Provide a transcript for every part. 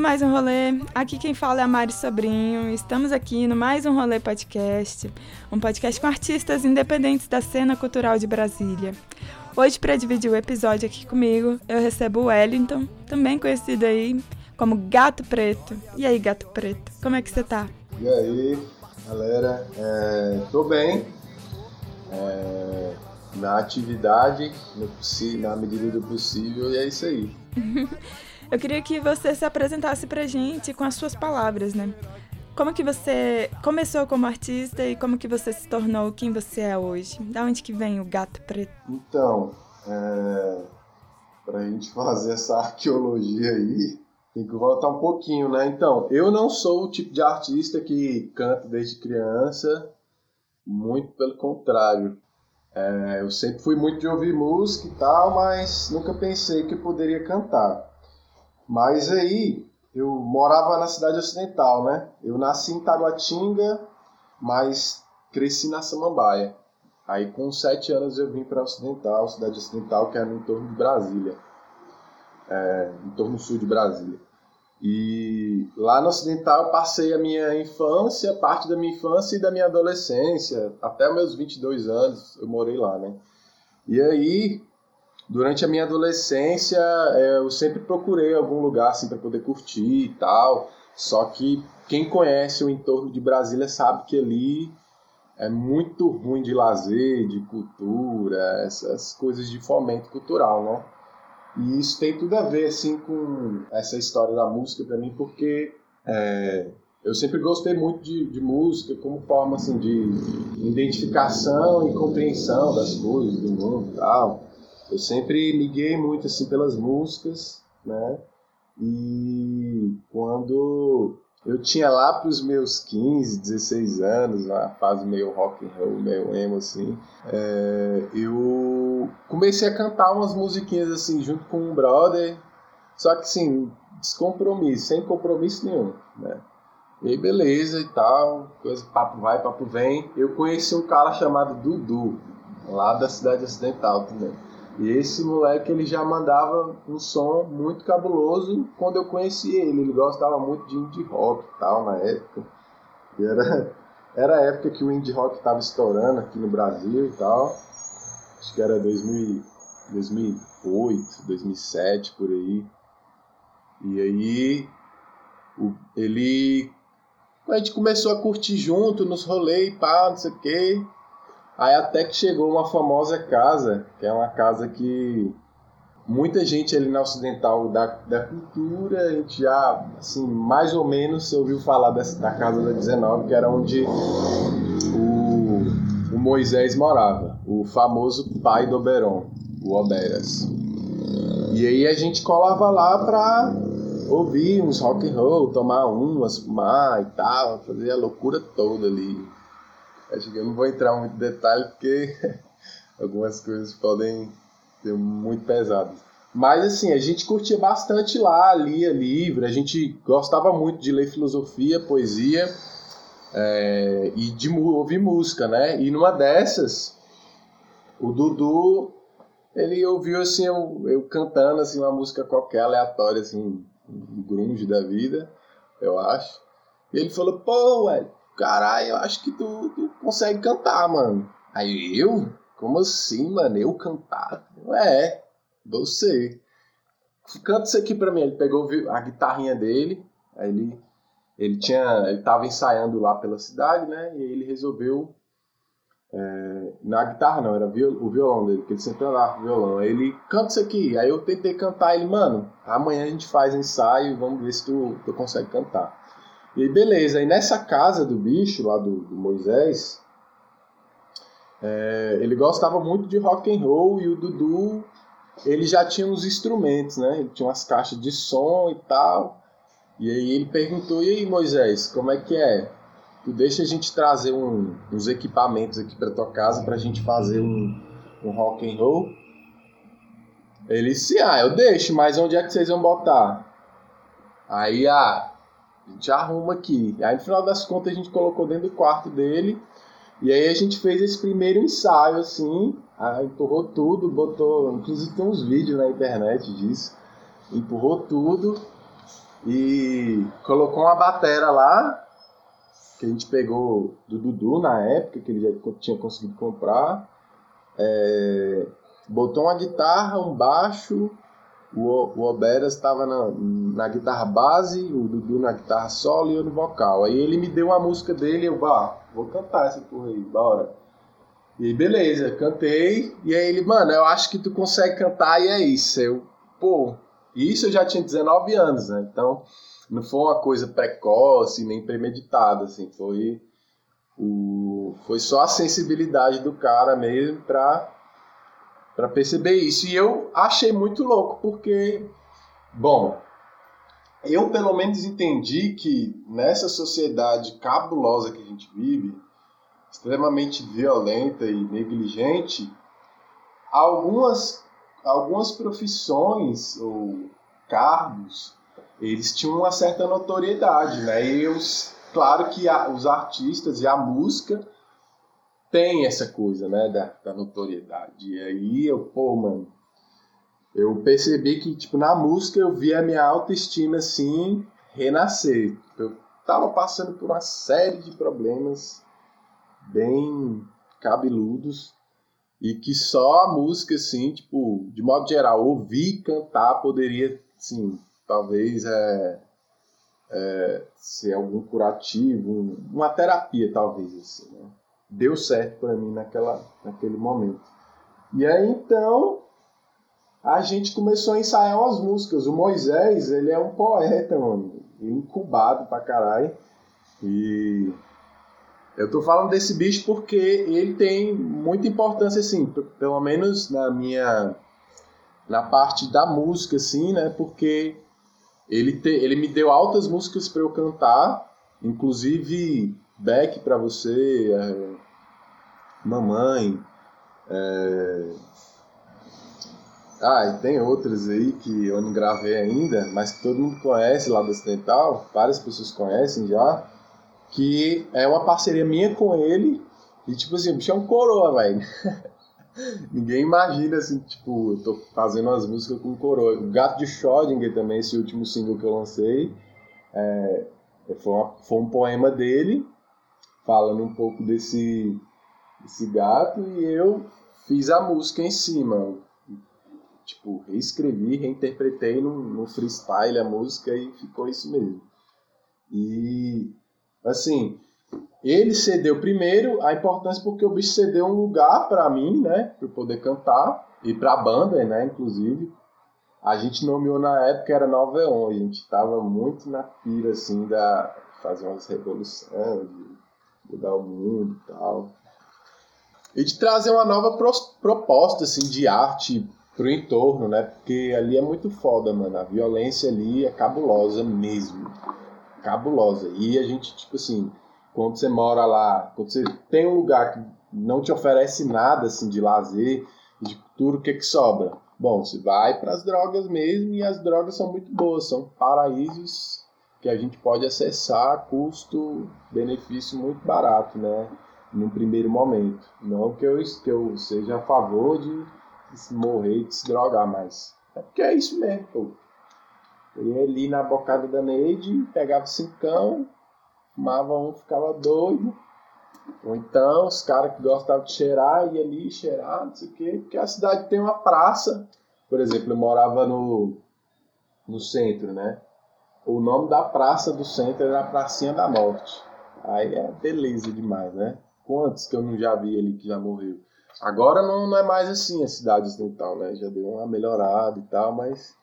Mais Um Rolê. Aqui quem fala é a Mari Sobrinho. Estamos aqui no Mais Um Rolê Podcast, um podcast com artistas independentes da cena cultural de Brasília. Hoje, para dividir o episódio aqui comigo, eu recebo o Wellington, também conhecido aí como Gato Preto. E aí, Gato Preto, como é que você tá? E aí, galera? É, tô bem. É, na atividade, no na medida do possível, e é isso aí. Eu queria que você se apresentasse pra gente com as suas palavras, né? Como que você começou como artista e como que você se tornou quem você é hoje? Da onde que vem o Gato Preto? Então, é, pra gente fazer essa arqueologia aí, tem que voltar um pouquinho, né? Então, eu não sou o tipo de artista que canta desde criança, muito pelo contrário. É, eu sempre fui muito de ouvir música e tal, mas nunca pensei que eu poderia cantar. Mas aí, eu morava na cidade ocidental, né? Eu nasci em Taguatinga, mas cresci na Samambaia. Aí com sete anos eu vim para Ocidental, cidade ocidental que é no entorno de Brasília, é, em torno sul de Brasília. E lá no Ocidental eu passei a minha infância, parte da minha infância e da minha adolescência, até meus 22 anos eu morei lá, né? E aí, durante a minha adolescência, é, eu sempre procurei algum lugar assim para poder curtir e tal. Só que quem conhece o entorno de Brasília sabe que ali é muito ruim de lazer, de cultura, essas coisas de fomento cultural, né? E isso tem tudo a ver, assim, com essa história da música para mim, porque é, eu sempre gostei muito de, de música como forma, assim, de identificação e compreensão das coisas, do mundo tal. Eu sempre liguei muito, assim, pelas músicas, né? E quando eu tinha lá para os meus 15, 16 anos, uma fase meio rock and roll, meio emo assim, é, eu comecei a cantar umas musiquinhas assim junto com um brother, só que assim, descompromisso, sem compromisso nenhum, né? E aí beleza e tal, coisa, papo vai, papo vem. Eu conheci um cara chamado Dudu, lá da cidade ocidental também. E esse moleque ele já mandava um som muito cabuloso quando eu conheci ele. Ele gostava muito de indie rock e tal na época. E era, era a época que o indie rock estava estourando aqui no Brasil e tal. Acho que era 2000, 2008, 2007 por aí. E aí o- ele a gente começou a curtir junto nos rolês, pá, não sei o quê. Aí até que chegou uma famosa casa, que é uma casa que muita gente ali na ocidental da, da cultura, a gente já, assim, mais ou menos ouviu falar dessa, da casa da 19, que era onde o, o Moisés morava, o famoso pai do Oberon, o Oberas. E aí a gente colava lá pra ouvir uns rock and roll, tomar umas, fumar e tal, fazer a loucura toda ali. Acho que eu não vou entrar muito em detalhe porque algumas coisas podem ser muito pesadas. Mas assim, a gente curtia bastante lá, lia livro, a gente gostava muito de ler filosofia, poesia é, e de ouvir música, né? E numa dessas, o Dudu, ele ouviu assim, eu, eu cantando assim, uma música qualquer, aleatória, assim, um grunge da vida, eu acho. E ele falou, pô, velho, caralho, eu acho que tu, tu consegue cantar, mano. Aí eu? Como assim, mano? Eu cantar? É, você. Canta isso aqui pra mim. Ele pegou a guitarrinha dele, aí ele, ele tinha. Ele tava ensaiando lá pela cidade, né? E aí ele resolveu. é, na guitarra não, era o violão dele, que ele sempre andava com o violão. Aí ele canta isso aqui. Aí eu tentei cantar ele, mano, amanhã a gente faz ensaio, vamos ver se tu, tu consegue cantar. E aí, beleza, aí nessa casa do bicho, lá do, do Moisés, é, ele gostava muito de rock and roll e o Dudu, ele já tinha uns instrumentos, né? Ele tinha umas caixas de som e tal. E aí ele perguntou, e aí Moisés, como é que é? Tu deixa a gente trazer um- uns equipamentos aqui pra tua casa pra gente fazer um, um rock and roll? Ele disse, ah, eu deixo, mas onde é que vocês vão botar? Aí, ah, a gente arruma aqui. Aí no final das contas a gente colocou dentro do quarto dele E aí a gente fez esse primeiro ensaio, assim, empurrou tudo, botou. Inclusive tem uns vídeos na internet disso. Empurrou tudo e colocou uma batera lá, que a gente pegou do Dudu na época, que ele já tinha conseguido comprar. É, botou uma guitarra, um baixo, o, o Oberas estava na, na guitarra base, o Dudu na guitarra solo e eu no vocal. Aí ele me deu uma música dele eu, vá, vou cantar essa porra aí, bora. E beleza, cantei. E aí ele, mano, eu acho que tu consegue cantar e é isso. Eu, pô, isso eu já tinha 19 anos, né? Então não foi uma coisa precoce nem premeditada, assim. Foi, o, foi só a sensibilidade do cara mesmo pra para perceber isso. E eu achei muito louco, porque, bom, eu pelo menos entendi que nessa sociedade cabulosa que a gente vive, extremamente violenta e negligente, algumas, algumas profissões ou cargos, eles tinham uma certa notoriedade, né? E eu, claro que a, os artistas e a música tem essa coisa, né, da, da notoriedade. E aí eu, pô, mano, eu percebi que, tipo, na música eu vi a minha autoestima, assim, renascer. Eu tava passando por uma série de problemas bem cabeludos e que só a música, assim, tipo, de modo geral, ouvir cantar poderia, assim, talvez é, é, ser algum curativo, uma terapia, talvez, assim, né? Deu certo para mim naquela, naquele momento. E aí então a gente começou a ensaiar umas músicas. O Moisés, ele é um poeta, mano, incubado pra caralho. E eu tô falando desse bicho porque ele tem muita importância, assim, pelo menos na minha. na parte da música, assim, né? Porque ele, te, ele me deu altas músicas para eu cantar, inclusive Beck para você, é, Mamãe. É... Ah, e tem outras aí que eu não gravei ainda, mas que todo mundo conhece lá do Ocidental, várias pessoas conhecem já, que é uma parceria minha com ele, e tipo assim, o bicho é um coroa, velho. Ninguém imagina assim, tipo, eu tô fazendo umas músicas com coroa. O Gato de Schrödinger também, esse último single que eu lancei, é, foi, uma, foi um poema dele, falando um pouco desse, esse gato e eu fiz a música em cima. Tipo, reescrevi, reinterpretei no, no freestyle a música e ficou isso mesmo. E, assim, ele cedeu primeiro a importância porque o bicho cedeu um lugar para mim, né, para eu poder cantar e para a banda, né, inclusive. A gente nomeou na época era Nova Eon, a gente tava muito na pira assim da fazer umas revoluções, de mudar o mundo e tal e de trazer uma nova proposta assim de arte pro entorno, né? Porque ali é muito foda, mano. A violência ali é cabulosa mesmo. Cabulosa. E a gente, tipo assim, quando você mora lá, quando você tem um lugar que não te oferece nada assim de lazer, de cultura, o que que sobra? Bom, você vai para as drogas mesmo e as drogas são muito boas, são paraísos que a gente pode acessar custo-benefício muito barato, né? Num primeiro momento. Não que eu, que eu seja a favor de, morrer e de se drogar, mas é porque é isso mesmo, pô. Eu ia ali na bocada da Neide, pegava cincão, fumava um, ficava doido. Ou então os caras que gostavam de cheirar, ia ali cheirar, não sei o quê, porque a cidade tem uma praça. Por exemplo, eu morava no, no centro, né? O nome da praça do centro era a Pracinha da Morte. Aí é beleza demais, né? Quantos que eu não já vi ali que já morreu. Agora não, não é mais assim a cidade ocidental, né? Já deu uma melhorada e tal, mas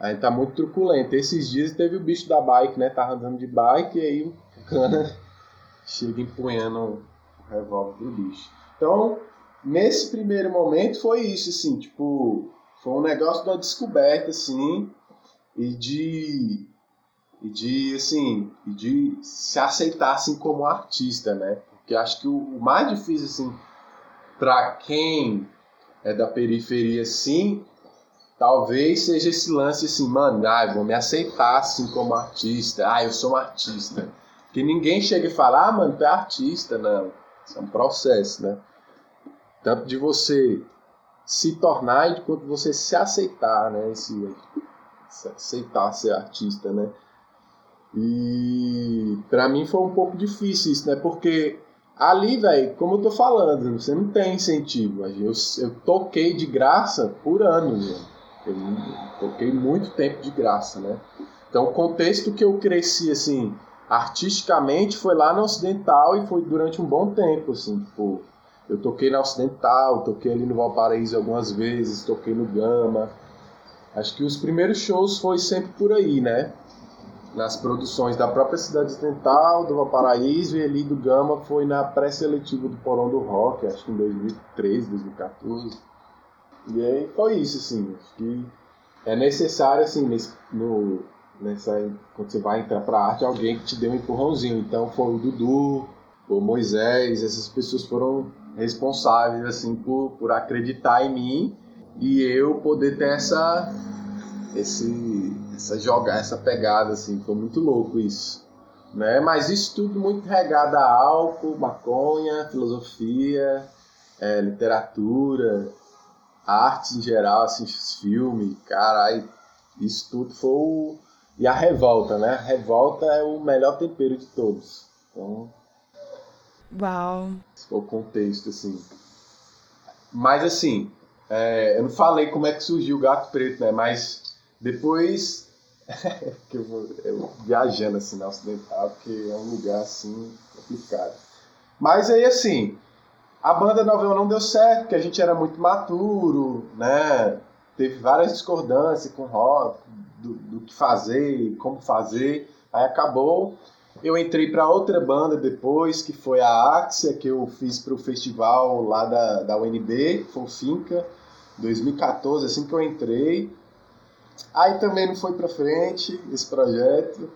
ainda tá muito truculento. Esses dias teve o bicho da bike, né? Tava andando de bike e aí o cana chega empunhando o revólver pro bicho. Então, nesse primeiro momento foi isso, assim, tipo, foi um negócio de uma descoberta, assim, e de e de assim, e de se aceitar assim como artista, né? Porque acho que o, mais difícil, assim, para quem é da periferia, sim, talvez seja esse lance assim, mano, ah, vou me aceitar assim como artista, ah, eu sou um artista. Que ninguém chega e fala, ah, mano, tu é artista, não. Isso é um processo, né? Tanto de você se tornar e de quanto você se aceitar, né? Esse, se aceitar ser artista, né? E para mim foi um pouco difícil isso, né? Porque ali, velho, como eu tô falando, você não tem incentivo. Eu, eu toquei de graça por anos, né? Eu toquei muito tempo de graça, né? Então, o contexto que eu cresci, assim, artisticamente foi lá na Ocidental e foi durante um bom tempo, assim, tipo, eu toquei na Ocidental, toquei ali no Valparaíso algumas vezes, toquei no Gama. Acho que os primeiros shows foi sempre por aí, né? Nas produções da própria Cidade Ocidental, do Valparaíso e ali do Gama foi na pré-seletiva do Porão do Rock, acho que em 2013, 2014. E aí foi isso, assim. Acho que é necessário, assim, nesse, no, nessa, quando você vai entrar pra arte, alguém que te dê um empurrãozinho. Então foi o Dudu, o Moisés, essas pessoas foram responsáveis, assim, por, por acreditar em mim e eu poder ter essa, esse, essa jogar, essa pegada, assim. Foi muito louco isso. Né? Mas isso tudo muito regado a álcool, maconha, filosofia, é, literatura, artes em geral, assim, filme, caralho, isso tudo foi o... E a revolta, né? A revolta é o melhor tempero de todos. Então. Uau! Esse foi o contexto, assim. Mas, assim, é, eu não falei como é que surgiu o Gato Preto, né? Mas depois. que eu vou eu viajando, assim, na Ocidental, porque é um lugar, assim, complicado. Mas aí, assim, a banda Novel não deu certo, porque a gente era muito maturo, né? Teve várias discordâncias com o rock, do, do que fazer, como fazer. Aí acabou. Eu entrei para outra banda depois, que foi a Axia, que eu fiz para o festival lá da, da UNB, foi o Finca, 2014, assim que eu entrei. Aí também não foi para frente esse projeto.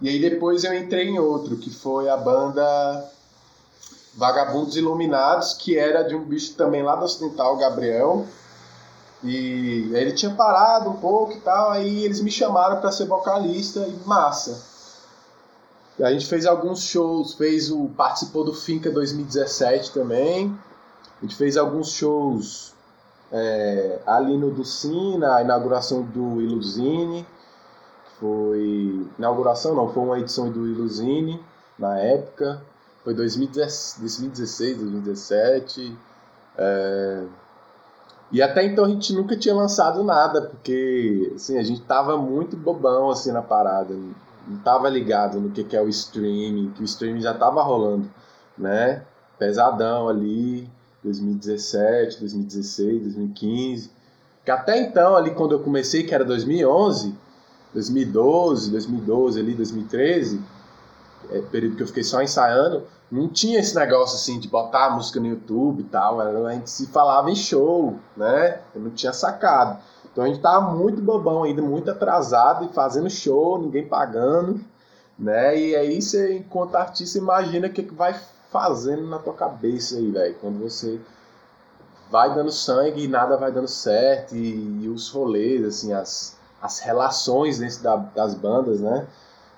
E aí depois eu entrei em outro, que foi a banda Vagabundos Iluminados, que era de um bicho também lá do Ocidental, Gabriel. E ele tinha parado um pouco e tal, aí eles me chamaram para ser vocalista e massa. E a gente fez alguns shows, fez o participou do Finca 2017 também. A gente fez alguns shows é, ali no Ducina, a inauguração do Iluzine. Foi inauguração não, foi uma edição do Iluzine na época. Foi 2016, 2017. É... E até então a gente nunca tinha lançado nada, porque assim, a gente tava muito bobão assim na parada. Não tava ligado no que, que é o streaming, que o streaming já tava rolando, né? Pesadão ali, 2017, 2016, 2015. Que até então, ali quando eu comecei, que era 2011, 2012, 2012 ali, 2013, é, período que eu fiquei só ensaiando, não tinha esse negócio assim de botar a música no YouTube e tal, a gente se falava em show, né? Eu não tinha sacado. Então a gente tava muito bobão ainda, muito atrasado e fazendo show, ninguém pagando, né? E aí você, enquanto artista, imagina o que, que vai fazendo na tua cabeça aí, velho, quando você vai dando sangue e nada vai dando certo e, e os rolês, assim, as, as relações dentro da, das bandas, né?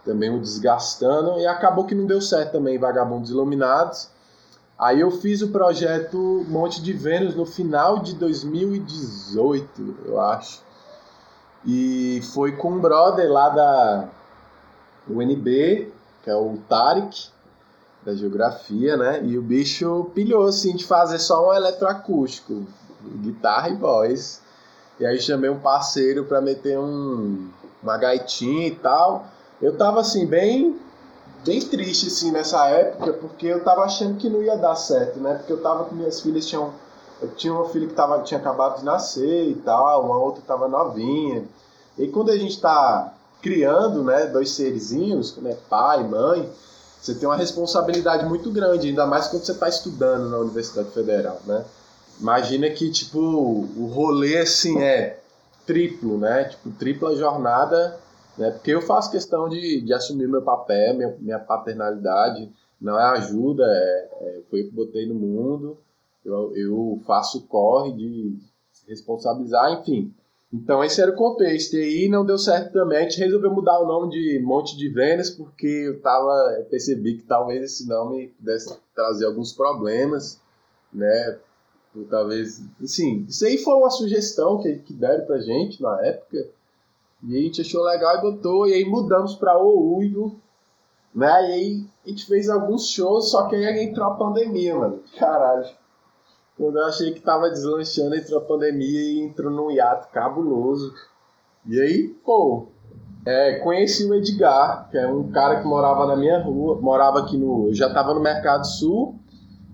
também o desgastando, e acabou que não deu certo também, Vagabundos Iluminados. Aí eu fiz o projeto Monte de Vênus no final de 2018, eu acho. E foi com um brother lá da UNB, que é o Tarek, da Geografia, né? E o bicho pilhou, assim, de fazer só um eletroacústico, guitarra e voz. E aí chamei um parceiro para meter um, uma gaitinha e tal. Eu tava assim, bem bem triste assim nessa época, porque eu tava achando que não ia dar certo, né? Porque eu tava com minhas filhas tinham eu tinha uma filha que tava, tinha acabado de nascer e tal, uma outra tava novinha. E quando a gente tá criando, né, dois serizinhos, né, pai, mãe, você tem uma responsabilidade muito grande, ainda mais quando você está estudando na Universidade Federal, né? Imagina que, tipo, o rolê, assim, é triplo, né? Tipo, tripla jornada né? Porque eu faço questão de, de assumir meu papel, minha, minha paternalidade, não é ajuda, é, é, foi eu que botei no mundo, eu, eu faço corre de responsabilizar, enfim. Então esse era o contexto. E aí não deu certo também. A gente resolveu mudar o nome de Monte de Vênus porque eu tava, eu percebi que talvez esse nome pudesse trazer alguns problemas, né? talvez, assim, isso aí foi uma sugestão que, que deram pra gente na época. E a gente achou legal e botou, e aí mudamos pra O Uivo, né? E aí a gente fez alguns shows, só que aí entrou a pandemia, mano. Caralho. Quando eu achei que tava deslanchando, entrou a pandemia e entrou num hiato cabuloso. E aí, pô, é, conheci o Edgar, que é um cara que morava na minha rua, morava aqui no. Eu já tava no Mercado Sul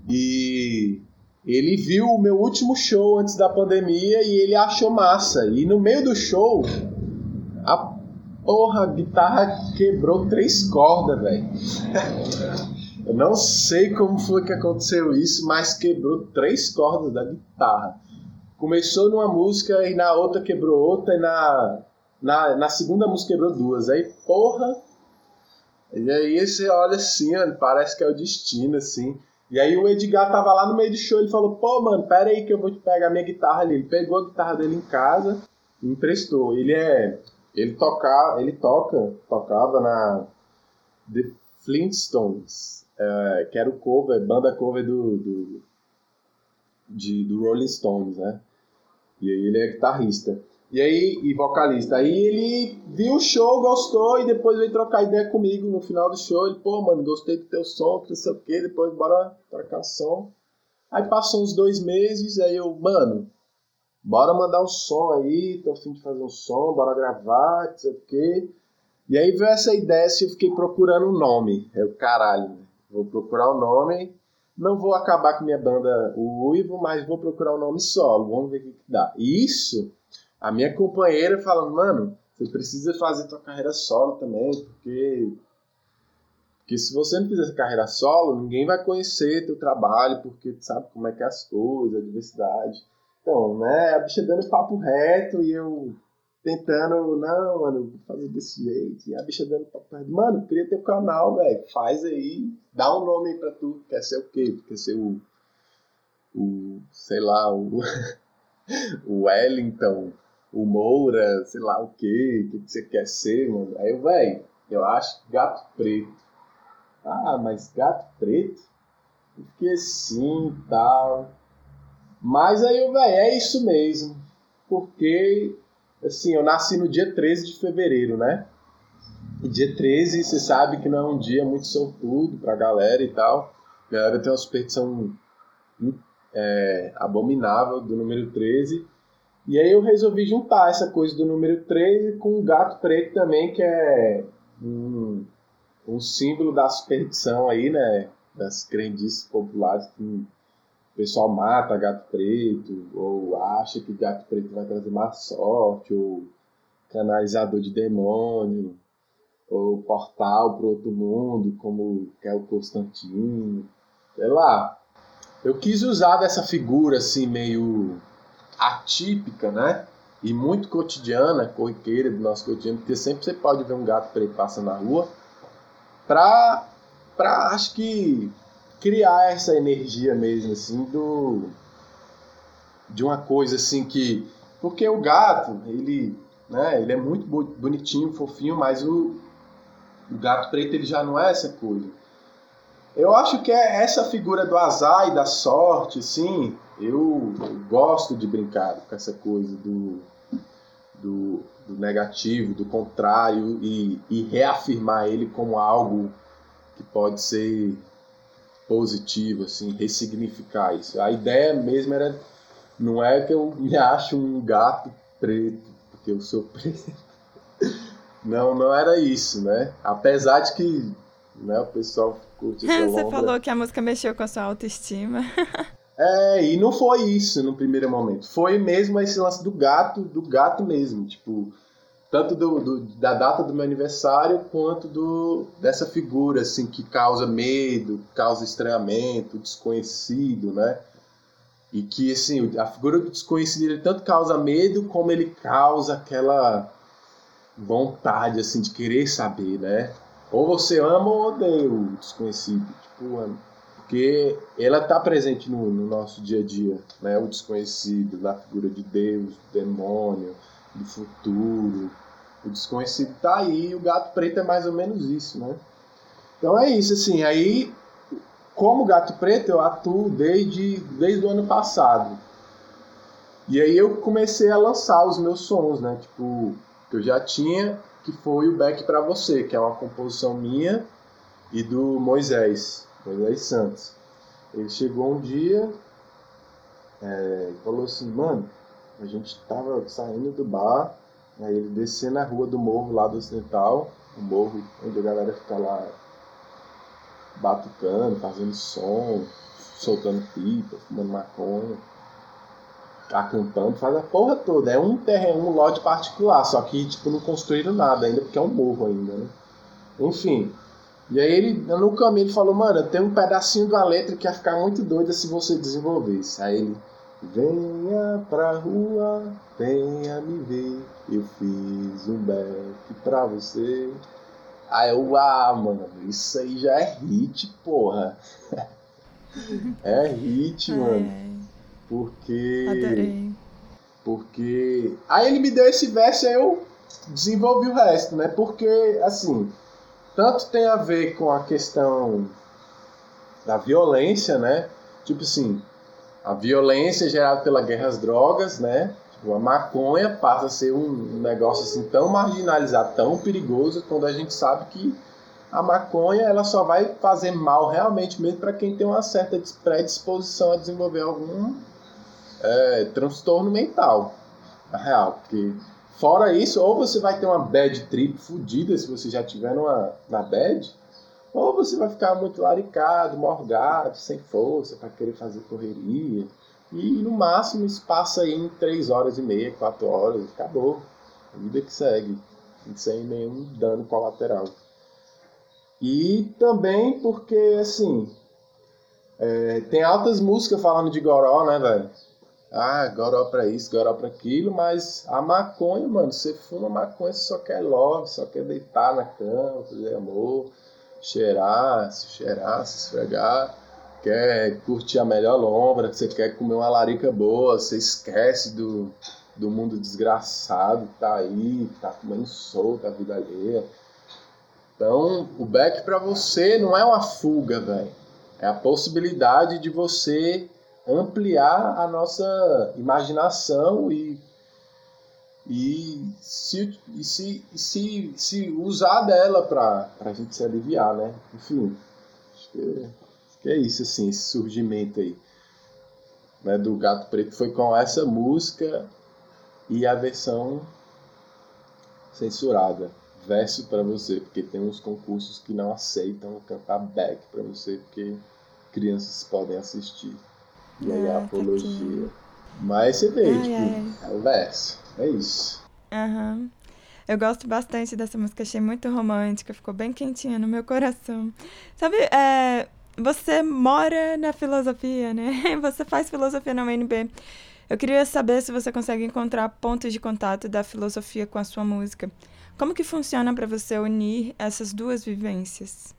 e ele viu o meu último show antes da pandemia e ele achou massa. E no meio do show, a porra, a guitarra quebrou três cordas, velho. Eu não sei como foi que aconteceu isso, mas quebrou três cordas da guitarra. Começou numa música e na outra quebrou outra, e na, na, na segunda música quebrou duas. Aí, porra. E aí você olha assim, parece que é o destino, assim. E aí o Edgar tava lá no meio do show, ele falou, pô, mano, pera aí que eu vou te pegar minha guitarra ali. Ele pegou a guitarra dele em casa e emprestou. Ele é. Ele toca, ele toca, tocava na The Flintstones é, que era o cover, banda cover do, do, de, do Rolling Stones, né? E aí ele é guitarrista. E aí, e vocalista. Aí ele viu o show, gostou e depois veio trocar ideia comigo no final do show. Ele, pô, mano, gostei do teu som, que não sei o quê, depois bora trocar som. Aí passou uns dois meses, aí eu, mano, bora mandar um som aí, tô afim de fazer um som, bora gravar, não sei o quê. E aí veio essa ideia, assim, eu fiquei procurando um nome. O caralho, Vou procurar o nome. Não vou acabar com minha banda o Uivo, mas vou procurar o nome solo. Vamos ver o que, dá. Isso, a minha companheira falando, mano, você precisa fazer tua carreira solo também, porque porque se você não fizer carreira solo, ninguém vai conhecer teu trabalho, porque tu sabe como é que é as coisas, a diversidade. Então, né, a bicha dando papo reto e eu tentando, não, mano, vou fazer desse jeito. E a bicha dando reto. Mano, cria teu canal, velho. Faz aí, dá um nome aí pra tu. Quer ser o quê? Quer ser o. O. Sei lá, o. o Wellington, o Moura, sei lá o quê. O que você quer ser, mano? Aí eu, velho, eu acho gato preto. Ah, mas gato preto? Eu fiquei assim e tal. Mas aí, velho, é isso mesmo. Porque assim, eu nasci no dia 13 de fevereiro, né? E dia 13, você sabe que não é um dia muito sortudo pra galera e tal. A galera tem uma superstição é, abominável do número 13. E aí eu resolvi juntar essa coisa do número 13 com o gato preto também, que é um, um símbolo da superstição aí, né? Das crendices populares que o pessoal mata gato preto, ou acha que gato preto vai trazer má sorte, ou canalizador de demônio, ou portal para outro mundo, como é o Constantino, sei lá. Eu quis usar dessa figura assim meio atípica, né? E muito cotidiana, corriqueira do nosso cotidiano, porque sempre você pode ver um gato preto passando na rua, pra, pra acho que criar essa energia mesmo, assim, do. De uma coisa assim que. Porque o gato, ele, né, ele é muito bonitinho, fofinho, mas o, o gato preto ele já não é essa coisa. Eu acho que é essa figura do azar e da sorte, eu, eu gosto de brincar com essa coisa do, do, do negativo, do contrário, e, e reafirmar ele como algo que pode ser positivo, assim, ressignificar isso. A ideia mesmo era, não é que eu me acho um gato preto, porque eu sou preto. Não, não era isso, né? Apesar de que né, o pessoal curte Você falou que a música mexeu com a sua autoestima. É, e não foi isso no primeiro momento. Foi mesmo esse lance do gato, do gato mesmo. Tipo, tanto do, do, da data do meu aniversário quanto do dessa figura assim que causa medo, causa estranhamento, desconhecido, né? E que assim a figura do desconhecido ele tanto causa medo como ele causa aquela vontade assim de querer saber, né? Ou você ama ou odeia o desconhecido, tipo, porque ela está presente no, no, nosso dia a dia, né? O desconhecido, na figura de Deus, do demônio, do futuro, o desconhecido tá aí e o gato preto é mais ou menos isso, né? Então é isso, assim, aí como gato preto eu atuo desde, desde o ano passado. E aí eu comecei a lançar os meus sons, né? Tipo, que eu já tinha, que foi o Back para Você, que é uma composição minha e do Moisés, Moisés Santos. Ele chegou um dia é, e falou assim, mano, a gente tava saindo do bar, aí ele descendo a rua do morro lá do Ocidental, o morro onde a galera fica lá batucando, fazendo som, soltando pipa, fumando maconha, acampando, faz a porra toda. É um terreno, um lote particular, só que tipo não construíram nada ainda, porque é um morro ainda, né? Enfim. E aí ele, no caminho, ele falou, mano, tem um pedacinho uma letra que ia ficar muito doida se você desenvolvesse. Aí ele, venha pra rua, venha me ver, eu fiz um back pra você. Aí eu, ah, mano, isso aí já é hit, porra. é hit, mano. Porque. Adorei. Porque. Aí ele me deu esse verso e eu desenvolvi o resto, né? Porque, assim, tanto tem a ver com a questão da violência, né? Tipo assim, a violência gerada pela guerra às drogas, né? A maconha passa a ser um negócio assim tão marginalizado, tão perigoso, quando a gente sabe que a maconha ela só vai fazer mal realmente mesmo para quem tem uma certa predisposição a desenvolver algum é, transtorno mental, na real. Porque fora isso, ou você vai ter uma bad trip fodida se você já tiver numa, na bad, ou você vai ficar muito laricado, morgado, sem força para querer fazer correria. E no máximo isso passa aí em 3 horas e meia, 4 horas, acabou. A vida que segue, sem nenhum dano colateral. E também porque, assim, é, tem altas músicas falando de goró, né, velho? Ah, goró pra isso, goró pra aquilo, mas a maconha, mano, você fuma maconha, você só quer love, só quer deitar na cama, fazer amor, cheirar, se cheirar, se esfregar quer curtir a melhor lombra, você quer comer uma larica boa, você esquece do, do mundo desgraçado, tá aí, tá comendo solto a vida alheia. Então, o back para você não é uma fuga, velho. É a possibilidade de você ampliar a nossa imaginação e, e, se, e se, se, se usar dela para a gente se aliviar, né? Enfim, acho que que é isso, assim, esse surgimento aí né, do Gato Preto foi com essa música e a versão censurada. Verso para você, porque tem uns concursos que não aceitam cantar back para você, porque crianças podem assistir. E aí a ah, apologia. Mas você vê, ai, tipo, ai. é o verso. É isso. Aham. Uhum. Eu gosto bastante dessa música, achei muito romântica, ficou bem quentinha no meu coração. Sabe, é, você mora na filosofia, né? Você faz filosofia na UNB. Eu queria saber se você consegue encontrar pontos de contato da filosofia com a sua música. Como que funciona para você unir essas duas vivências?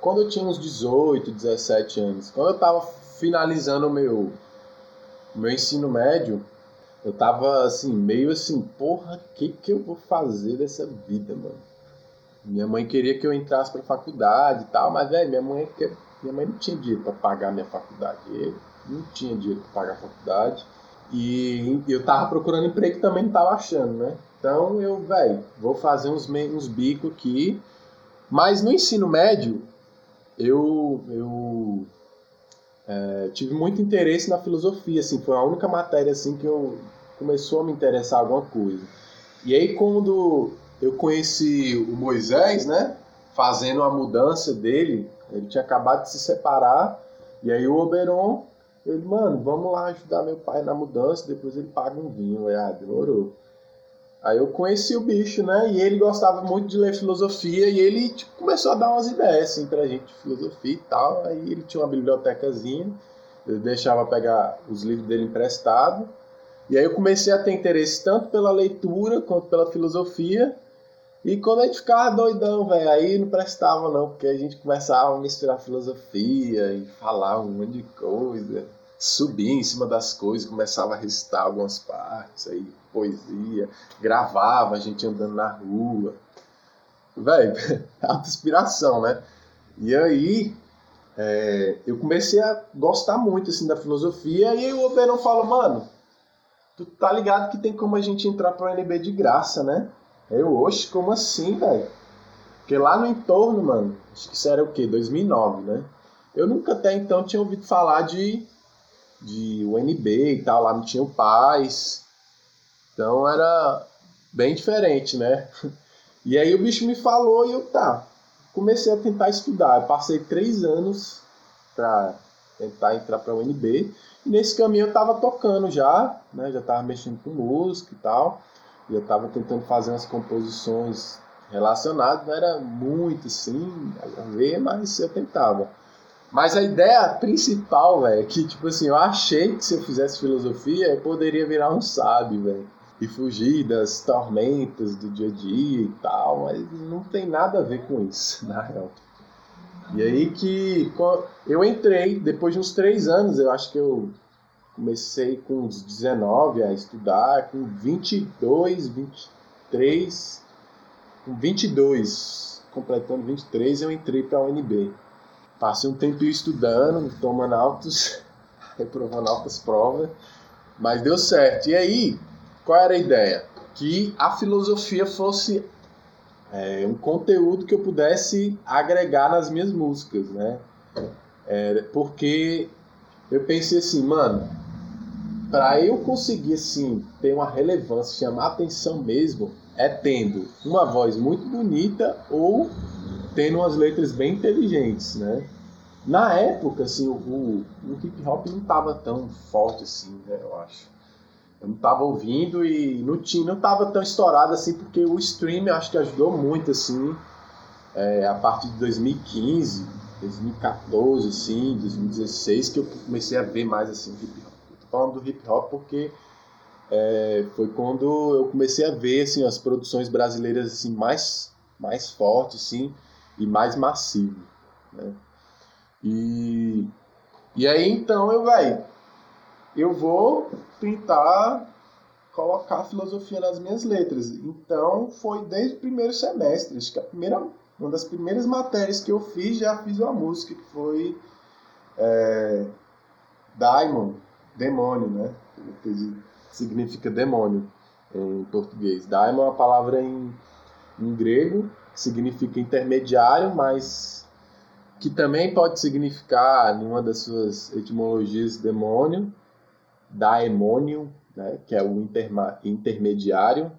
Quando eu tinha uns 18, 17 anos, quando eu estava finalizando o meu, meu ensino médio, eu tava assim, meio assim, porra, o que, que eu vou fazer dessa vida, mano? Minha mãe queria que eu entrasse para faculdade e tal, mas velho, minha mãe minha mãe não tinha dinheiro para pagar minha faculdade. Eu não tinha dinheiro para pagar a faculdade. E eu tava procurando emprego também não tava achando, né? Então eu, velho, vou fazer uns, uns bicos aqui. Mas no ensino médio, eu, eu é, tive muito interesse na filosofia, assim, foi a única matéria assim que eu começou a me interessar alguma coisa. E aí quando eu conheci o Moisés, né? Fazendo a mudança dele, ele tinha acabado de se separar. E aí o Oberon, ele, mano, vamos lá ajudar meu pai na mudança, depois ele paga um vinho. Aí, ah, demorou. Aí eu conheci o bicho, né? E ele gostava muito de ler filosofia e ele tipo, começou a dar umas ideias assim pra gente de filosofia e tal. Aí ele tinha uma bibliotecazinha, eu deixava pegar os livros dele emprestado. E aí eu comecei a ter interesse tanto pela leitura quanto pela filosofia. E quando a gente ficava doidão, velho, aí não prestava não, porque a gente começava a misturar filosofia e falar um monte de coisa. subia em cima das coisas, começava a recitar algumas partes, aí poesia, gravava a gente andando na rua. Velho, alta inspiração, né? E aí é, eu comecei a gostar muito assim da filosofia e aí o Oberão falou, mano, tu tá ligado que tem como a gente entrar para o NB de graça, né? Eu, oxe, como assim, velho? Porque lá no entorno, mano, acho que isso era o quê? 2009, né? Eu nunca até então tinha ouvido falar de, de UNB e tal, lá não tinha o paz. Então era bem diferente, né? E aí o bicho me falou e eu, tá, comecei a tentar estudar. Eu passei três anos para tentar entrar para a UNB. E nesse caminho eu estava tocando já, né? Já estava mexendo com música e tal. E eu estava tentando fazer umas composições relacionadas. Não era muito assim, a ver, mas eu tentava. Mas a ideia principal, velho, é que, tipo assim, eu achei que se eu fizesse filosofia, eu poderia virar um sábio, velho. E fugir das tormentas do dia a dia e tal, mas não tem nada a ver com isso, na real. E aí que eu entrei, depois de uns três anos, eu acho que eu comecei com uns 19 a estudar, com 22, 23, com 22, completando 23, eu entrei para a UNB. Passei um tempinho estudando, tomando altos, reprovando altas provas, mas deu certo. E aí, qual era a ideia? Que a filosofia fosse é, um conteúdo que eu pudesse agregar nas minhas músicas, né? É, porque eu pensei assim, mano, para eu conseguir assim ter uma relevância, chamar atenção mesmo, é tendo uma voz muito bonita ou tendo umas letras bem inteligentes, né? Na época, assim, o, o, o hip hop não tava tão forte assim, né, eu acho. Eu não tava ouvindo e não, tinha, não tava tão estourado assim, porque o stream acho que ajudou muito, assim, é, a partir de 2015, 2014, assim, 2016, que eu comecei a ver mais, assim, hip hop. Eu tô falando do hip hop porque é, foi quando eu comecei a ver, assim, as produções brasileiras, assim, mais, mais fortes, assim, e mais massivo, né? E, e aí então eu, vai, eu vou tentar colocar filosofia nas minhas letras. Então foi desde o primeiro semestre, acho que a primeira, uma das primeiras matérias que eu fiz, já fiz uma música que foi é, Daimon, demônio, né? Significa demônio em português. Daimon é uma palavra em, em grego, que significa intermediário, mas que também pode significar, numa das suas etimologias, demônio, daemônio, né, que é o intermediário.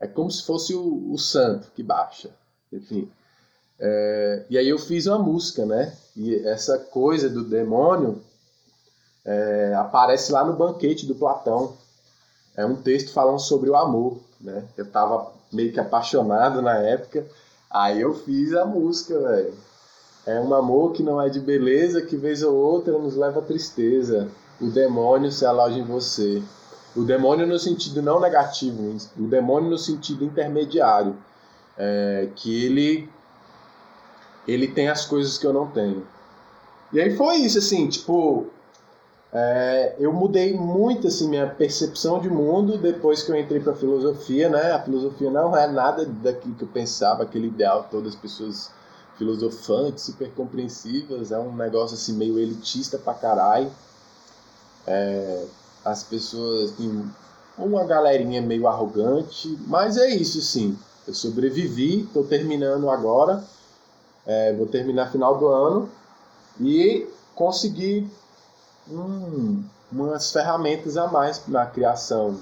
É como se fosse o, o santo que baixa. Enfim. É, e aí eu fiz uma música, né? E essa coisa do demônio é, aparece lá no banquete do Platão. É um texto falando sobre o amor, né? Eu estava meio que apaixonado na época. Aí eu fiz a música, velho. É um amor que não é de beleza, que vez ou outra nos leva à tristeza. O demônio se aloja em você. O demônio no sentido não negativo, o demônio no sentido intermediário. É, que ele ele tem as coisas que eu não tenho. E aí foi isso, assim, tipo, é, eu mudei muito assim minha percepção de mundo depois que eu entrei para filosofia, né? A filosofia não é nada daquilo que eu pensava, aquele ideal todas as pessoas filosofantes, super compreensivas, é um negócio assim meio elitista pra caralho. É, as pessoas têm uma galerinha meio arrogante, mas é isso sim. Eu sobrevivi, estou terminando agora, é, vou terminar final do ano e consegui um, umas ferramentas a mais na criação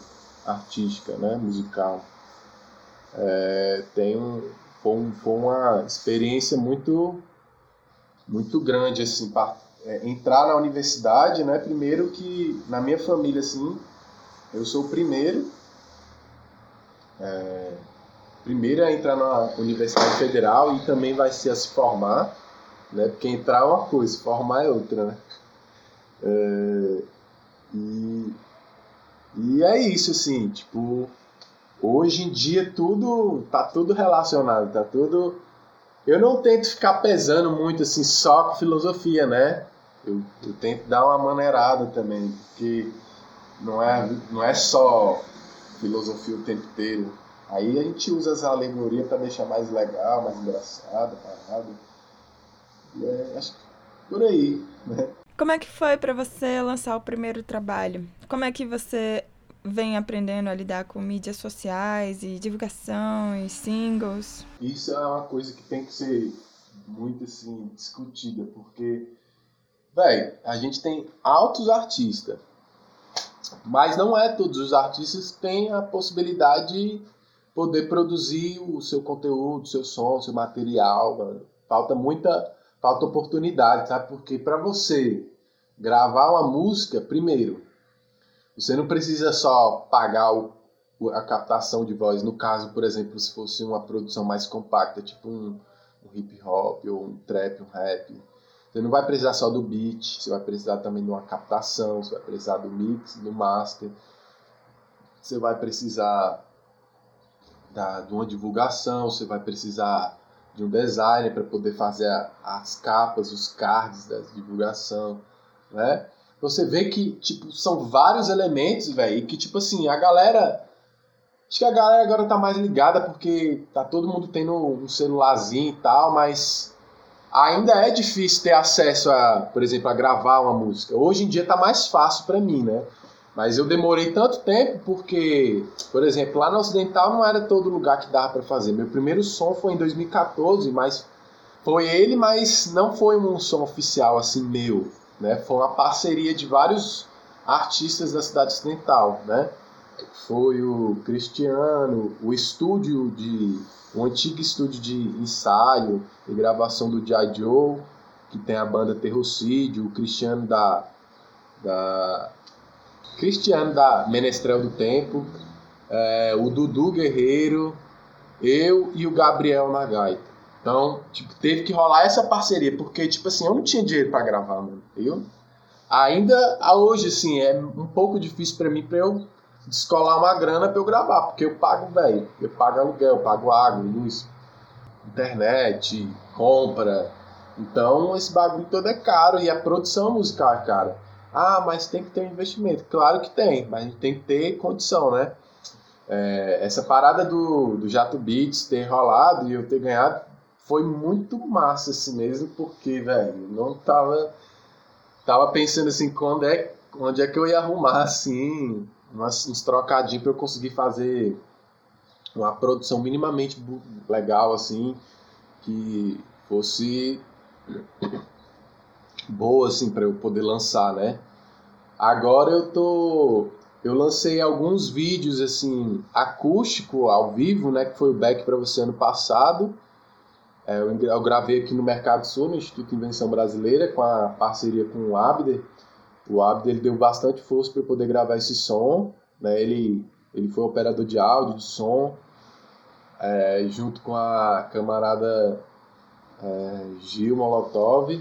artística, né, musical. É, tem um, foi, um, uma experiência muito muito grande assim é, entrar na universidade né primeiro que na minha família assim eu sou o primeiro é, primeiro a entrar na universidade federal e também vai ser a se formar né porque entrar é uma coisa formar é outra né é, e e é isso assim tipo Hoje em dia tudo tá tudo relacionado, tá tudo. Eu não tento ficar pesando muito assim só com filosofia, né? Eu, eu tento dar uma maneirada também, porque não é, não é só filosofia o tempo inteiro. Aí a gente usa as alegorias para deixar mais legal, mais engraçado, parado. E é, acho que por aí, né? Como é que foi para você lançar o primeiro trabalho? Como é que você vem aprendendo a lidar com mídias sociais e divulgação e singles? Isso é uma coisa que tem que ser muito assim discutida, porque velho, a gente tem altos artistas, mas não é todos os artistas que têm a possibilidade de poder produzir o seu conteúdo, o seu som, o seu material, mano. Falta muita falta oportunidade, sabe? Porque para você gravar uma música, primeiro, você não precisa só pagar o, a captação de voz. No caso, por exemplo, se fosse uma produção mais compacta, tipo um, um hip hop ou um trap, um rap, você não vai precisar só do beat, você vai precisar também de uma captação, você vai precisar do mix, do master, você vai precisar da, de uma divulgação, você vai precisar de um designer para poder fazer as capas, os cards da divulgação, né? Você vê que, tipo, são vários elementos, velho, e que, tipo assim, a galera... Acho que a galera agora tá mais ligada porque tá todo mundo tendo um celularzinho e tal, mas ainda é difícil ter acesso a, por exemplo, a gravar uma música. Hoje em dia tá mais fácil para mim, né? Mas eu demorei tanto tempo porque, por exemplo, lá no Ocidental não era todo lugar que dava para fazer. Meu primeiro som foi em 2014, mas foi ele, mas não foi um som oficial assim meu, né? Foi uma parceria de vários artistas da cidade ocidental, né? Foi o Cristiano, o estúdio de o antigo estúdio de ensaio e gravação do Jai Joe, que tem a banda Terrocídio, o Cristiano da da Cristiano da Menestrel do Tempo, é, o Dudu Guerreiro, eu e o Gabriel na gaita. Então, tipo, teve que rolar essa parceria, porque, tipo assim, eu não tinha dinheiro para gravar, mano. Eu ainda hoje, assim, é um pouco difícil para mim para eu descolar uma grana para eu gravar, porque eu pago, velho, eu pago aluguel, eu pago água, luz, internet, compra. Então, esse bagulho todo é caro e a produção musical é cara. Ah, mas tem que ter um investimento. Claro que tem, mas tem que ter condição, né? É, essa parada do, do Jato Beats ter rolado e eu ter ganhado foi muito massa assim mesmo, porque, velho, não tava. Tava pensando assim, quando é, onde é que eu ia arrumar, assim, uns, uns trocadinhos para eu conseguir fazer uma produção minimamente legal, assim, que fosse boa assim para eu poder lançar, né? Agora eu tô eu lancei alguns vídeos assim acústico ao vivo, né, que foi o back para você ano passado. É, eu, gravei aqui no Mercado Sul, no Instituto Invenção Brasileira, com a parceria com o Abder. O Abder ele deu bastante força para poder gravar esse som, né? Ele ele foi operador de áudio, de som, é, junto com a camarada é, Gil Molotov,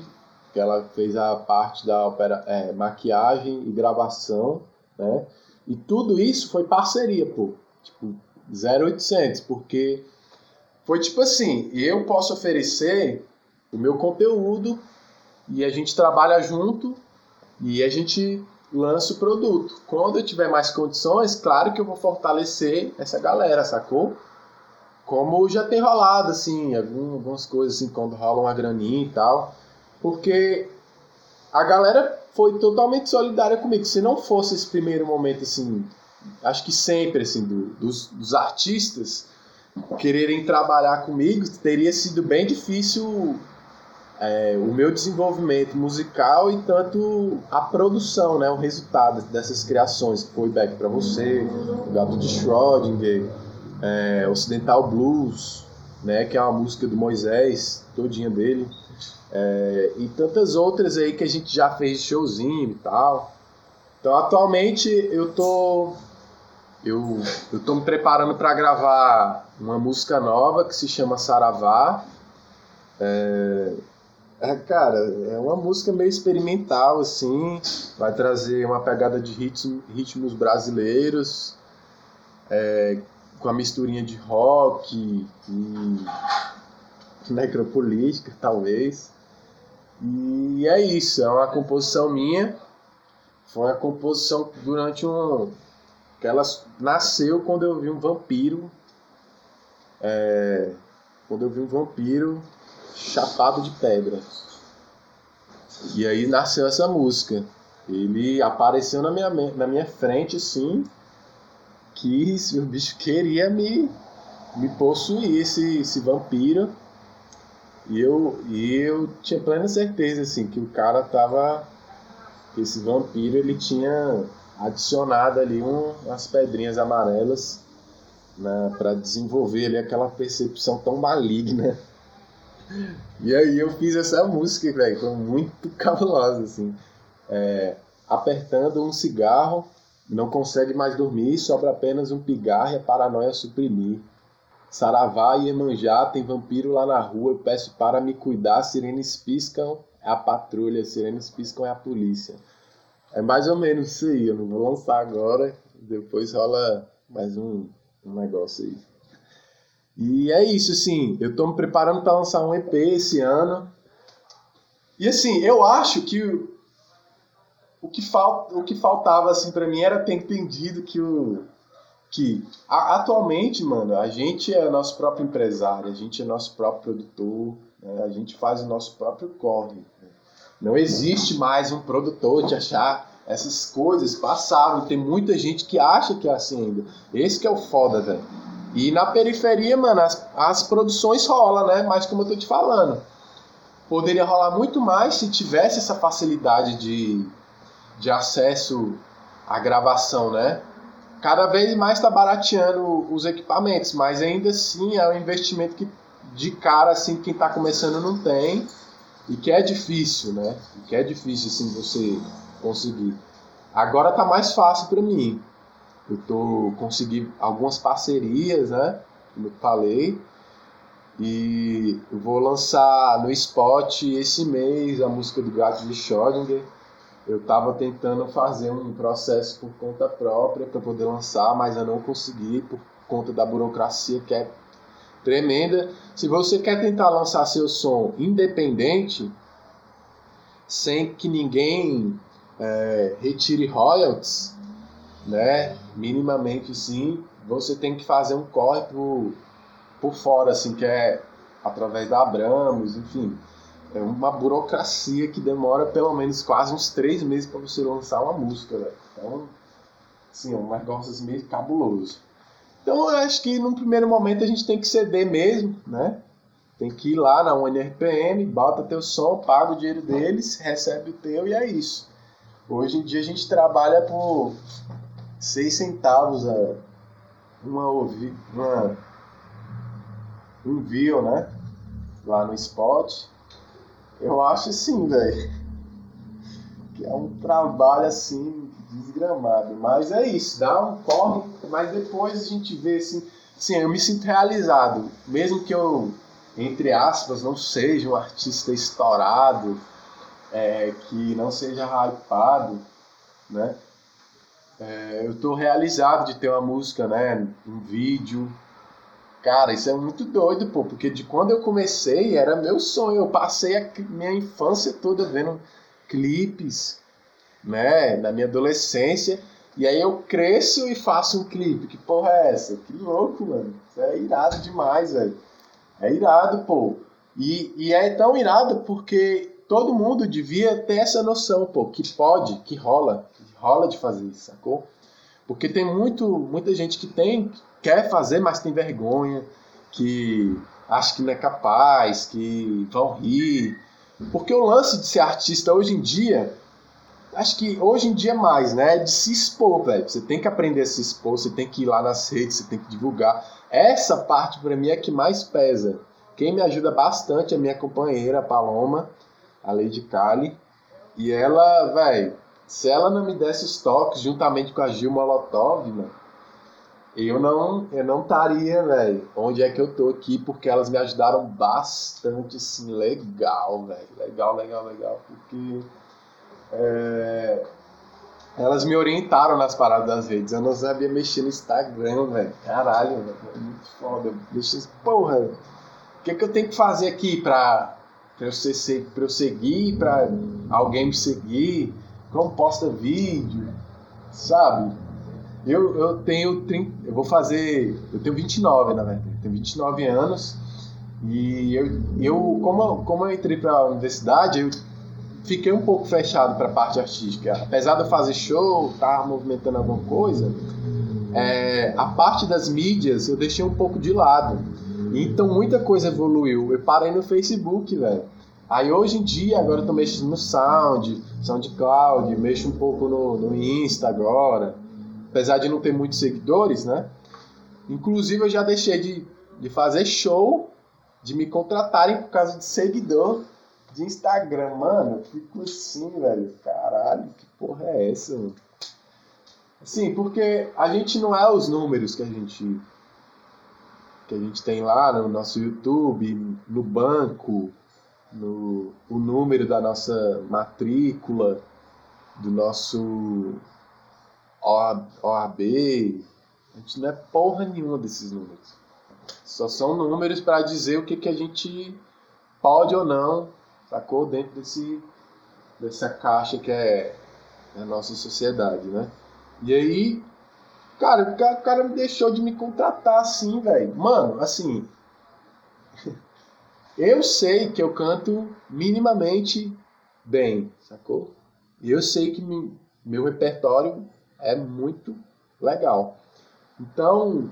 que ela fez a parte da opera, é, maquiagem e gravação, né? E tudo isso foi parceria, pô. Tipo, 0800, porque foi tipo assim, eu posso oferecer o meu conteúdo e a gente trabalha junto e a gente lança o produto. Quando eu tiver mais condições, claro que eu vou fortalecer essa galera, sacou? Como já tem rolado, assim, algumas coisas assim, quando rola uma graninha e tal. Porque a galera foi totalmente solidária comigo. Se não fosse esse primeiro momento, assim, acho que sempre, assim, do, dos, dos artistas quererem trabalhar comigo, teria sido bem difícil é, o meu desenvolvimento musical e tanto a produção, né, o resultado dessas criações, que foi Back para Você, o Gato de Schrödinger, é, Ocidental Blues, né, que é uma música do Moisés, todinha dele. É, e tantas outras aí que a gente já fez showzinho e tal. Então atualmente eu tô eu, eu tô me preparando para gravar uma música nova que se chama Saravá. É, é, cara, é uma música meio experimental assim, vai trazer uma pegada de ritmos, ritmos brasileiros, é, com a misturinha de rock e necropolítica, talvez. E é isso, é uma composição minha. Foi uma composição durante um. que ela nasceu quando eu vi um vampiro. É, quando eu vi um vampiro chapado de pedra. E aí nasceu essa música. Ele apareceu na minha, na minha frente, assim, que o bicho queria me, me possuir, esse, esse vampiro. E eu, e eu tinha plena certeza, assim, que o cara tava... Esse vampiro, ele tinha adicionado ali um, umas pedrinhas amarelas né, para desenvolver ali aquela percepção tão maligna e aí eu fiz essa música, velho, foi muito cabulosa, assim. É, apertando um cigarro, não consegue mais dormir, sobra apenas um pigarro e a paranoia suprimir. Saravá e Emanjá, tem vampiro lá na rua, eu peço para me cuidar, sirenes piscam, é a patrulha, sirenes piscam, é a polícia. É mais ou menos isso aí, eu não vou lançar agora, depois rola mais um, um negócio aí. E é isso, assim, eu estou me preparando para lançar um EP esse ano. E assim, eu acho que o, que, falta, o que faltava assim para mim era ter entendido que o que a, atualmente, mano, a gente é nosso próprio empresário, a gente é nosso próprio produtor, né? a gente faz o nosso próprio corre. Né? Não existe mais um produtor de achar essas coisas passaram. Tem muita gente que acha que é assim ainda. Esse que é o foda, velho. E na periferia, mano, as, as produções rolam, né? Mas como eu tô te falando, poderia rolar muito mais se tivesse essa facilidade de, de acesso à gravação, né? Cada vez mais está barateando os equipamentos, mas ainda assim é um investimento que de cara assim quem está começando não tem e que é difícil, né? E que é difícil assim você conseguir. Agora tá mais fácil para mim. Eu tô consegui algumas parcerias, né? Como eu falei. E vou lançar no Spot esse mês a música do Gato de Schrödinger. Eu estava tentando fazer um processo por conta própria para poder lançar, mas eu não consegui por conta da burocracia que é tremenda. Se você quer tentar lançar seu som independente, sem que ninguém é, retire royalties, né? Minimamente sim, você tem que fazer um corre por, por fora, assim, que é através da Abramos, enfim. É uma burocracia que demora pelo menos quase uns três meses para você lançar uma música, né? Então, assim, é um negócio assim, meio cabuloso. Então, eu acho que num primeiro momento a gente tem que ceder mesmo, né? Tem que ir lá na UNRPM, bota teu som, paga o dinheiro deles, recebe o teu e é isso. Hoje em dia a gente trabalha por 6 centavos a uma, ouvi, uma um view, né? Lá no spot. Eu acho assim, velho. Que é um trabalho assim desgramado. Mas é isso, dá um corre, mas depois a gente vê assim. Sim, eu me sinto realizado. Mesmo que eu, entre aspas, não seja um artista estourado, é, que não seja hypado, né? É, eu estou realizado de ter uma música, né? Um vídeo. Cara, isso é muito doido, pô, porque de quando eu comecei era meu sonho. Eu passei a minha infância toda vendo clipes, né? Na minha adolescência. E aí eu cresço e faço um clipe. Que porra é essa? Que louco, mano. Isso é irado demais, velho. É irado, pô. E, e é tão irado porque todo mundo devia ter essa noção, pô, que pode, que rola rola de fazer isso, sacou? Porque tem muito, muita gente que tem, quer fazer, mas tem vergonha, que acha que não é capaz, que vão rir. Porque o lance de ser artista hoje em dia, acho que hoje em dia mais, né? É de se expor, velho. Você tem que aprender a se expor, você tem que ir lá nas redes, você tem que divulgar. Essa parte para mim é que mais pesa. Quem me ajuda bastante é minha companheira, Paloma, a Lady Kali. E ela, velho, se ela não me desse os toques juntamente com a Gil Molotov, mano, eu não eu não estaria, velho, onde é que eu tô aqui, porque elas me ajudaram bastante, assim, legal, velho. Legal, legal, legal. Porque é, elas me orientaram nas paradas das redes. Eu não sabia mexer no Instagram, velho. Caralho, velho. Muito foda. Deixa porra. O que, que eu tenho que fazer aqui pra, para eu, ser, eu seguir, para alguém me seguir, como posta vídeo, sabe? Eu, eu tenho 30, eu vou fazer, eu tenho 29 na verdade, tenho 29 anos e eu, eu como, como eu entrei para a universidade, eu fiquei um pouco fechado para a parte artística. Apesar de eu fazer show, estar tá movimentando alguma coisa, é, a parte das mídias eu deixei um pouco de lado. Então muita coisa evoluiu. Eu parei no Facebook, velho. Aí hoje em dia, agora eu tô mexendo no Sound, SoundCloud, mexo um pouco no, no Insta agora. Apesar de não ter muitos seguidores, né? Inclusive eu já deixei de, de fazer show, de me contratarem por causa de seguidor de Instagram. Mano, eu fico assim, velho. Caralho, que porra é essa, mano? Sim, porque a gente não é os números que a gente que a gente tem lá no nosso YouTube, no banco, no o número da nossa matrícula, do nosso OAB. A gente não é porra nenhuma desses números. Só são números para dizer o que, que a gente pode ou não, sacou? Dentro desse, dessa caixa que é a nossa sociedade, né? E aí, cara, o cara, o cara me deixou de me contratar assim, velho. Mano, assim. eu sei que eu canto minimamente bem, sacou? E eu sei que me, meu repertório é muito legal. Então,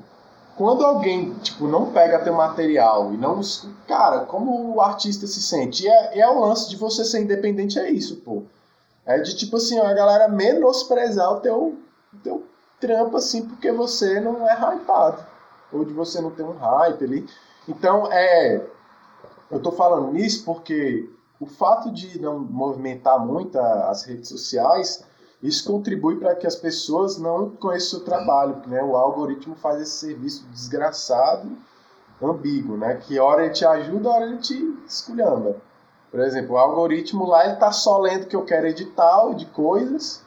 quando alguém, tipo, não pega teu material e não... Cara, como o artista se sente? E é, é o lance de você ser independente, é isso, pô. É de, tipo assim, a galera menosprezar o teu, teu trampo assim porque você não é hypado. Ou de você não ter um hype ali. Então, é. Eu tô falando nisso porque o fato de não movimentar muito as redes sociais, isso contribui para que as pessoas não conheçam o seu trabalho, né? O algoritmo faz esse serviço desgraçado, ambíguo, né? Que hora ele te ajuda, hora ele te esculhamba. Por exemplo, o algoritmo lá ele tá só lendo que eu quero edital de coisas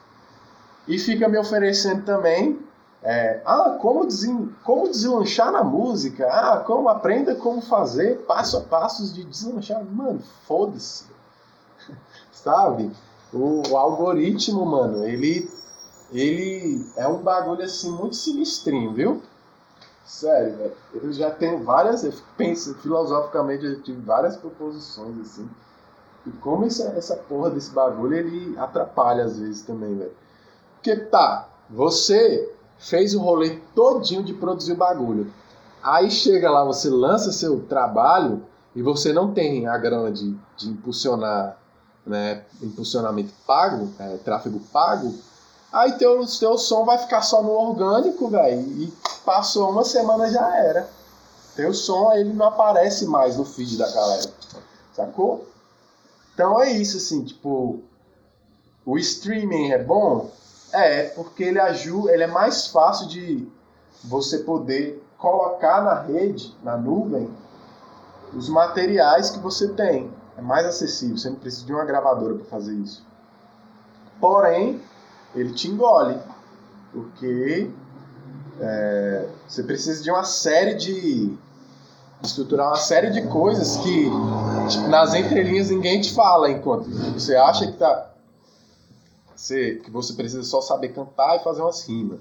e fica me oferecendo também é, ah, como, desen, como deslanchar na música, ah, como aprenda como fazer passo a passos de deslanchar. Mano, foda-se. Sabe? O, o, algoritmo, mano, ele, ele é um bagulho assim muito sinistrinho, viu? Sério, velho. Eu já tenho várias, eu penso, filosoficamente, eu tive várias proposições assim. E como essa, essa porra desse bagulho ele atrapalha às vezes também, velho. Porque tá, você fez o rolê todinho de produzir o bagulho. Aí chega lá, você lança seu trabalho e você não tem a grana de, de impulsionar, né, impulsionamento pago, é, tráfego pago, aí teu, teu som vai ficar só no orgânico, velho, e passou uma semana já era. Teu som ele não aparece mais no feed da galera, sacou? Então é isso, assim, tipo, o streaming é bom, é, porque ele ajuda, ele é mais fácil de você poder colocar na rede, na nuvem, os materiais que você tem. É mais acessível, você não precisa de uma gravadora para fazer isso. Porém, ele te engole, porque é, você precisa de uma série de estruturar uma série de coisas que tipo, nas entrelinhas ninguém te fala enquanto você acha que tá você, que você precisa só saber cantar e fazer umas rimas.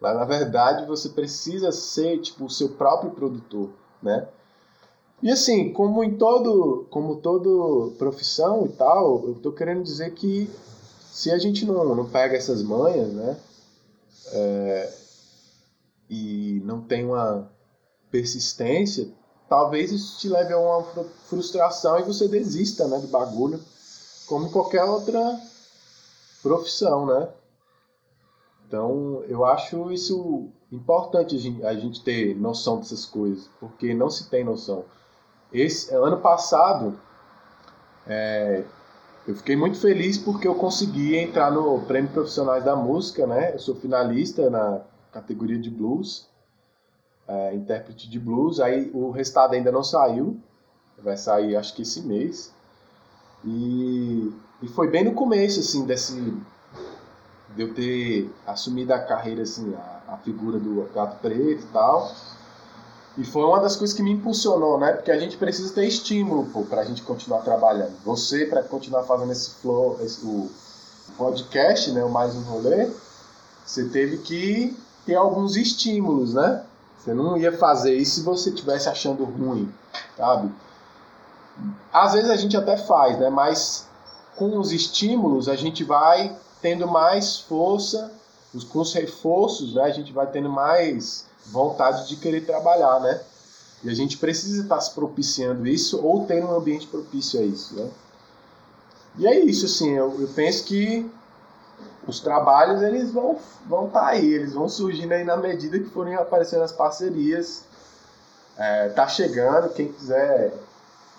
Mas na verdade você precisa ser tipo o seu próprio produtor, né? E assim, como em todo, como todo profissão e tal, eu tô querendo dizer que se a gente não, não pega essas manhas, né? É, e não tem uma persistência, talvez isso te leve a uma frustração e você desista, né, do bagulho, como qualquer outra profissão, né? Então, eu acho isso importante a gente ter noção dessas coisas, porque não se tem noção. Esse ano passado, é, eu fiquei muito feliz porque eu consegui entrar no Prêmio Profissionais da Música, né? Eu sou finalista na categoria de blues, é, intérprete de blues. Aí o resultado ainda não saiu, vai sair acho que esse mês. E e foi bem no começo, assim, desse. de eu ter assumido a carreira, assim, a, a figura do gato preto e tal. E foi uma das coisas que me impulsionou, né? Porque a gente precisa ter estímulo, pô, pra gente continuar trabalhando. Você, para continuar fazendo esse flow, esse, o podcast, né? O Mais Um Rolê, você teve que ter alguns estímulos, né? Você não ia fazer isso se você estivesse achando ruim, sabe? Às vezes a gente até faz, né? Mas com os estímulos a gente vai tendo mais força, com os reforços, né? A gente vai tendo mais vontade de querer trabalhar, né? E a gente precisa estar se propiciando isso ou ter um ambiente propício a isso, né? E é isso, assim, eu, eu penso que os trabalhos eles vão vão estar tá aí, eles vão surgindo aí na medida que forem aparecendo as parcerias. É, tá chegando, quem quiser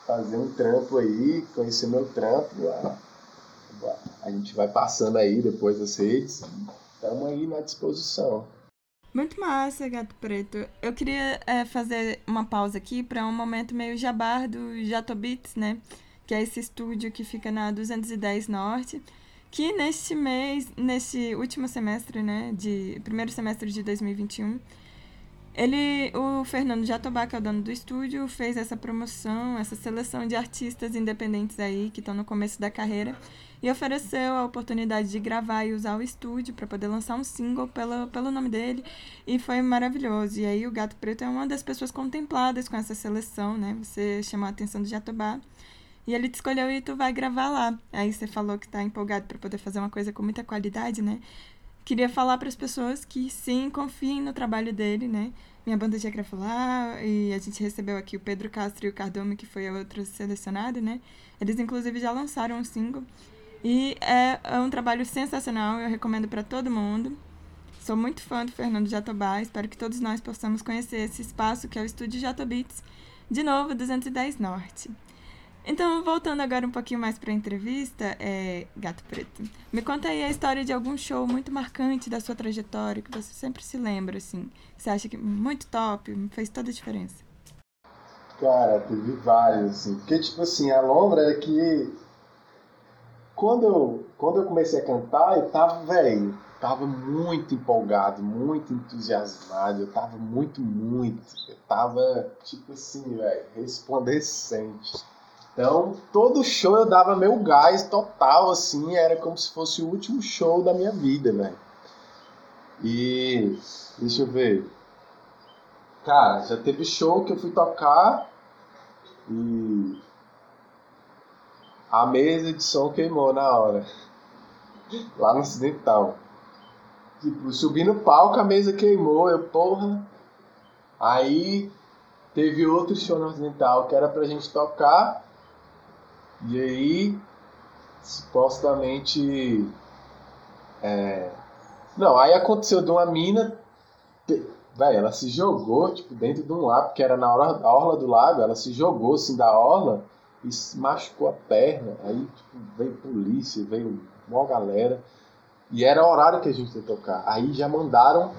fazer um trampo aí, conhecer meu trampo, a, a gente vai passando aí depois das redes, estamos aí na disposição. Muito massa, Gato Preto. Eu queria é, fazer uma pausa aqui para um momento meio jabar do Jatobits, né? Que é esse estúdio que fica na 210 Norte, que neste mês, nesse último semestre, né, de primeiro semestre de 2021, ele, o Fernando Jatobá, que é o dono do estúdio, fez essa promoção, essa seleção de artistas independentes aí que estão no começo da carreira e ofereceu a oportunidade de gravar e usar o estúdio para poder lançar um single pelo, pelo nome dele e foi maravilhoso. E aí o Gato Preto é uma das pessoas contempladas com essa seleção, né? Você chamou a atenção do Jatobá e ele te escolheu e tu vai gravar lá. Aí você falou que está empolgado para poder fazer uma coisa com muita qualidade, né? Queria falar para as pessoas que sim, confiem no trabalho dele, né? Minha banda já gravou lá e a gente recebeu aqui o Pedro Castro e o Cardomi, que foi outro selecionado, né? Eles inclusive já lançaram um single e é, é um trabalho sensacional, eu recomendo para todo mundo. Sou muito fã do Fernando Jatobá, espero que todos nós possamos conhecer esse espaço que é o Estúdio Jatobits, de novo, 210 Norte. Então, voltando agora um pouquinho mais para a entrevista, é, Gato Preto, me conta aí a história de algum show muito marcante da sua trajetória, que você sempre se lembra, assim. Você acha que muito top, fez toda a diferença? Cara, teve vários, assim. Porque, tipo assim, a Lombra era que quando eu, quando eu comecei a cantar, eu tava, velho, tava muito empolgado, muito entusiasmado, eu tava muito, muito, eu tava, tipo assim, velho, resplandecente. Então, todo show eu dava meu gás total, assim, era como se fosse o último show da minha vida, velho. E, deixa eu ver, cara, já teve show que eu fui tocar e a mesa de som queimou na hora. Lá no Ocidental. Tipo, subi no palco, a mesa queimou, eu, porra. Aí teve outro show no Ocidental que era pra gente tocar. E aí, supostamente. É... Não, aí aconteceu de uma mina. Véi, ela se jogou, tipo, dentro de um lago, que era na orla do lago, ela se jogou assim da orla e machucou a perna. Aí tipo, veio polícia, veio uma galera. E era o horário que a gente ia tocar. Aí já mandaram.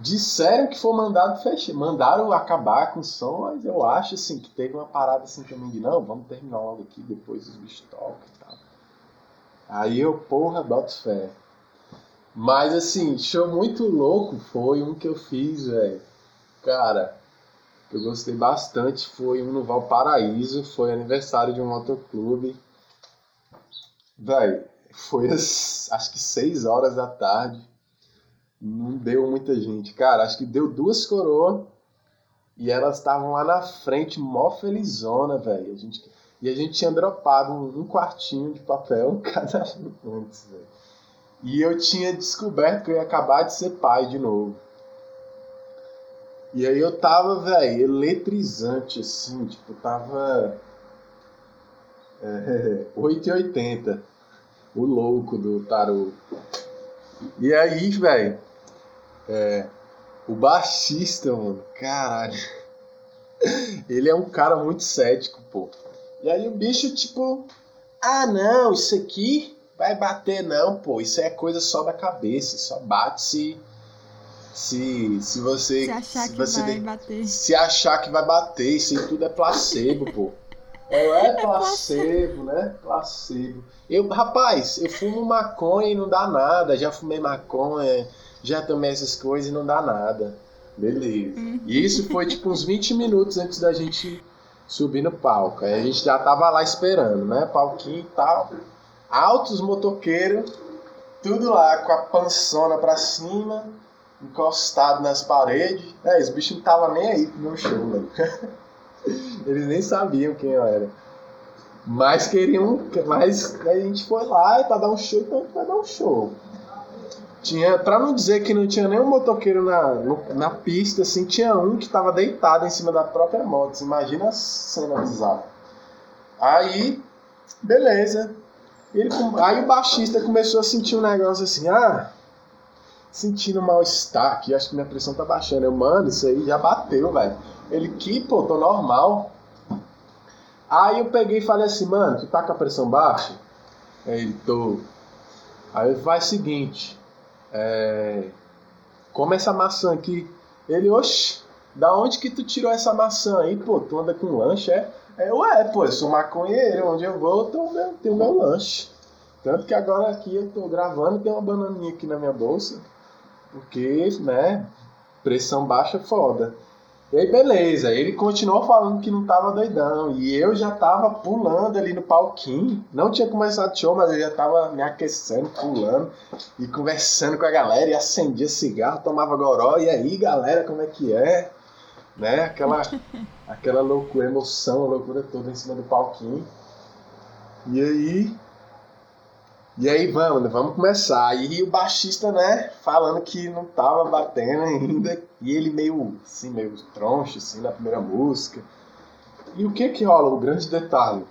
Disseram que foi mandado fechar. Mandaram acabar com o som, mas eu acho assim que teve uma parada assim também de não, vamos terminar logo aqui, depois os bichos tocam e tal. Aí eu, porra, boto fé. Mas assim, show muito louco foi um que eu fiz, velho. Cara, eu gostei bastante foi um no Valparaíso, foi aniversário de um motoclube. Véi, foi às, acho que 6 horas da tarde. Não deu muita gente. Cara, acho que deu duas coroas. E elas estavam lá na frente, mó felizona, velho. A gente, e a gente tinha dropado um, quartinho de papel cada antes, velho. E eu tinha descoberto que eu ia acabar de ser pai de novo. E aí eu tava, velho, eletrizante, assim, tipo, tava. É, 8,80. O louco do tarô. E aí, velho, é, o baixista, mano, caralho. Ele é um cara muito cético, pô. E aí o bicho, tipo, ah, não, isso aqui vai bater, não, pô. Isso é coisa só da cabeça, só bate se se, se você. Se achar se que você vai bater. Se achar que vai bater, isso aí tudo é placebo, pô. É, é placebo, né? Placebo. Eu, rapaz, eu fumo maconha e não dá nada. Já fumei maconha, já tomei essas coisas e não dá nada. Beleza. E isso foi tipo uns 20 minutos antes da gente subir no palco. Aí a gente já tava lá esperando, né? Palquinho e tal. Altos motoqueiros, tudo lá com a pançona pra cima, encostado nas paredes. É, os bichos não estavam nem aí pro meu show, mano. Eles nem sabiam quem eu era. Mas queriam. Mas a gente foi lá e pra dar um show, então a gente vai dar um show. Tinha, pra não dizer que não tinha nenhum motoqueiro na, no, na pista, assim, tinha um que tava deitado em cima da própria moto. Imagina a cena bizarra. Aí, beleza. Ele, aí o baixista começou a sentir um negócio assim, ah, sentindo mal-estar aqui, acho que minha pressão tá baixando. Eu, mano, isso aí já bateu, velho. Ele, que, pô, tô normal. Aí eu peguei e falei assim, mano, tu tá com a pressão baixa? Aí ele, tô. Aí ele faz o seguinte, é, essa maçã aqui. Ele, oxe, da onde que tu tirou essa maçã aí? Pô, tu anda com lanche, é? É, ué, pô, eu sou maconheiro, onde eu vou, eu tenho, tenho meu lanche. Tanto que agora aqui eu tô gravando, tem uma bananinha aqui na minha bolsa. Porque, né, pressão baixa é foda. E aí, beleza, ele continuou falando que não tava doidão. E eu já tava pulando ali no palquinho. Não tinha começado o show, mas eu já tava me aquecendo, pulando e conversando com a galera. E acendia cigarro, tomava goró. E aí, galera, como é que é? Né? Aquela, aquela loucura, emoção, a loucura toda em cima do palquinho. E aí, e aí, vamos, vamos começar. E o baixista, né, falando que não tava batendo ainda. E ele meio, assim, meio troncho, assim, na primeira música. E o que que rola? O grande detalhe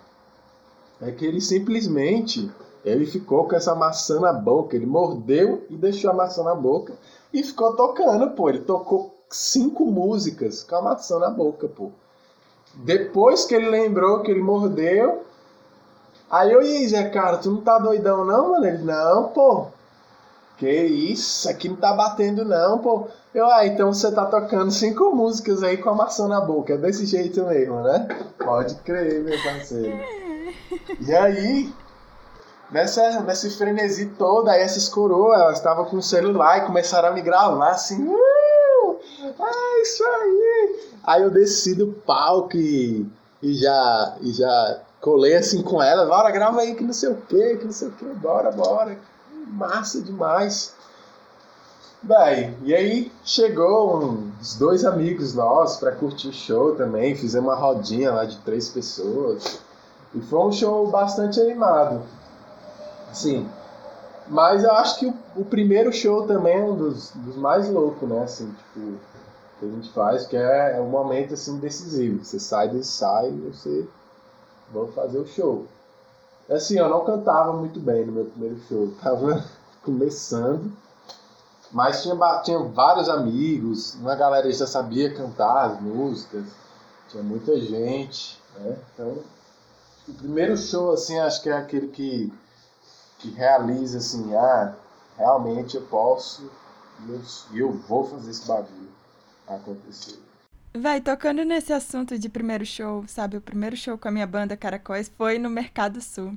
é que ele simplesmente, ele ficou com essa maçã na boca. Ele mordeu e deixou a maçã na boca. E ficou tocando, pô. Ele tocou cinco músicas com a maçã na boca, pô. Depois que ele lembrou que ele mordeu, Aí eu, e aí, Zé, cara, tu não tá doidão não, mano? Ele, não, pô. Que isso, aqui não tá batendo não, pô. Eu, ah, então você tá tocando cinco músicas aí com a maçã na boca. É desse jeito mesmo, né? Pode crer, meu parceiro. E aí, nessa, nesse frenesi todo, aí essas coroas, elas estavam com o celular e começaram a me gravar assim. Uh, é isso aí. Aí eu desci do palco e, e já, e já colei assim com ela, bora, grava aí que não sei o que, que não sei o que, bora, bora. Massa demais. Bem, e aí chegou uns dois amigos nossos para curtir o show também, fizemos uma rodinha lá de três pessoas. E foi um show bastante animado. Assim, mas eu acho que o, o primeiro show também é um dos, dos, mais loucos, né? Assim, tipo, que a gente faz, que é, é um momento assim decisivo. Você sai do ensaio, você vamos fazer o show. Assim, eu não cantava muito bem no meu primeiro show, tava começando, mas tinha, tinha vários amigos, uma galera já sabia cantar as músicas, tinha muita gente, né? Então, o primeiro show, assim, acho que é aquele que, que realiza, assim, ah, realmente eu posso e eu, eu vou fazer esse bagulho acontecer. Vai, tocando nesse assunto de primeiro show, sabe? O primeiro show com a minha banda Caracóis foi no Mercado Sul.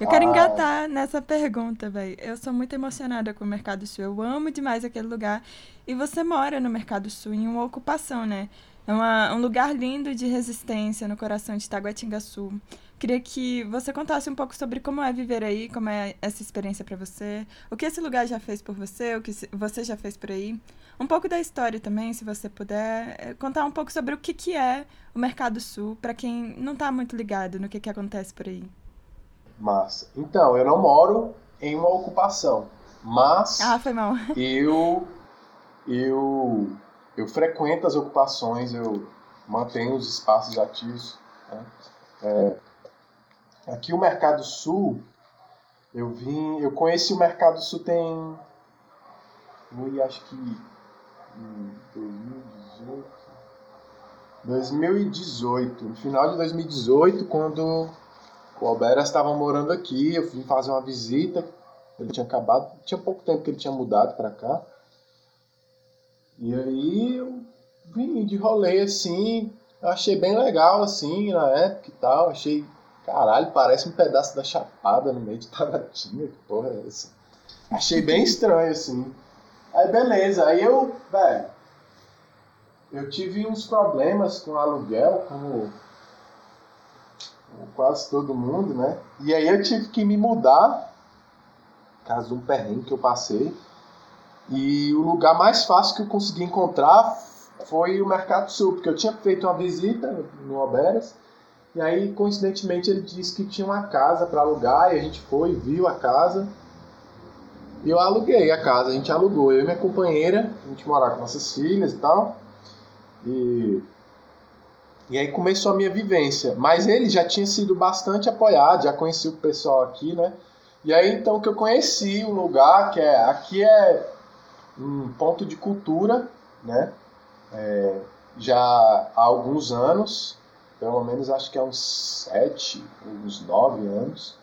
Eu quero engatar nessa pergunta, velho. Eu sou muito emocionada com o Mercado Sul. Eu amo demais aquele lugar. E você mora no Mercado Sul em uma ocupação, né? É uma, um lugar lindo de resistência no coração de Taguatinga Sul. Queria que você contasse um pouco sobre como é viver aí, como é essa experiência para você, o que esse lugar já fez por você, o que você já fez por aí. Um pouco da história também, se você puder eh, contar um pouco sobre o que, que é o Mercado Sul, para quem não está muito ligado no que, que acontece por aí. Massa. Então, eu não moro em uma ocupação, mas ah, foi mal. eu eu eu frequento as ocupações, eu mantenho os espaços ativos. Né? É, aqui o Mercado Sul, eu vim, eu conheci o Mercado Sul tem, eu acho que 2018. 2018. No final de 2018, quando o Alberas estava morando aqui, eu fui fazer uma visita. Ele tinha acabado, tinha pouco tempo que ele tinha mudado para cá. E aí eu vim de rolê assim, eu achei bem legal assim na época e tal. Achei, caralho, parece um pedaço da chapada no meio de Tabatinga, que porra é essa? Achei bem estranho assim. Aí beleza, aí eu, velho, eu tive uns problemas com aluguel, como quase todo mundo, né? E aí eu tive que me mudar, caso um perrengue que eu passei. E o lugar mais fácil que eu consegui encontrar foi o Mercado Sul, porque eu tinha feito uma visita no Oberas, e aí coincidentemente ele disse que tinha uma casa para alugar, e a gente foi, viu a casa. E eu aluguei a casa, a gente alugou, eu e minha companheira, a gente morava com nossas filhas e tal. E e aí começou a minha vivência. Mas ele já tinha sido bastante apoiado, já conhecia o pessoal aqui, né? E aí então que eu conheci o lugar, que é aqui é um ponto de cultura, né? É, já há alguns anos, pelo menos acho que há uns sete, uns nove anos.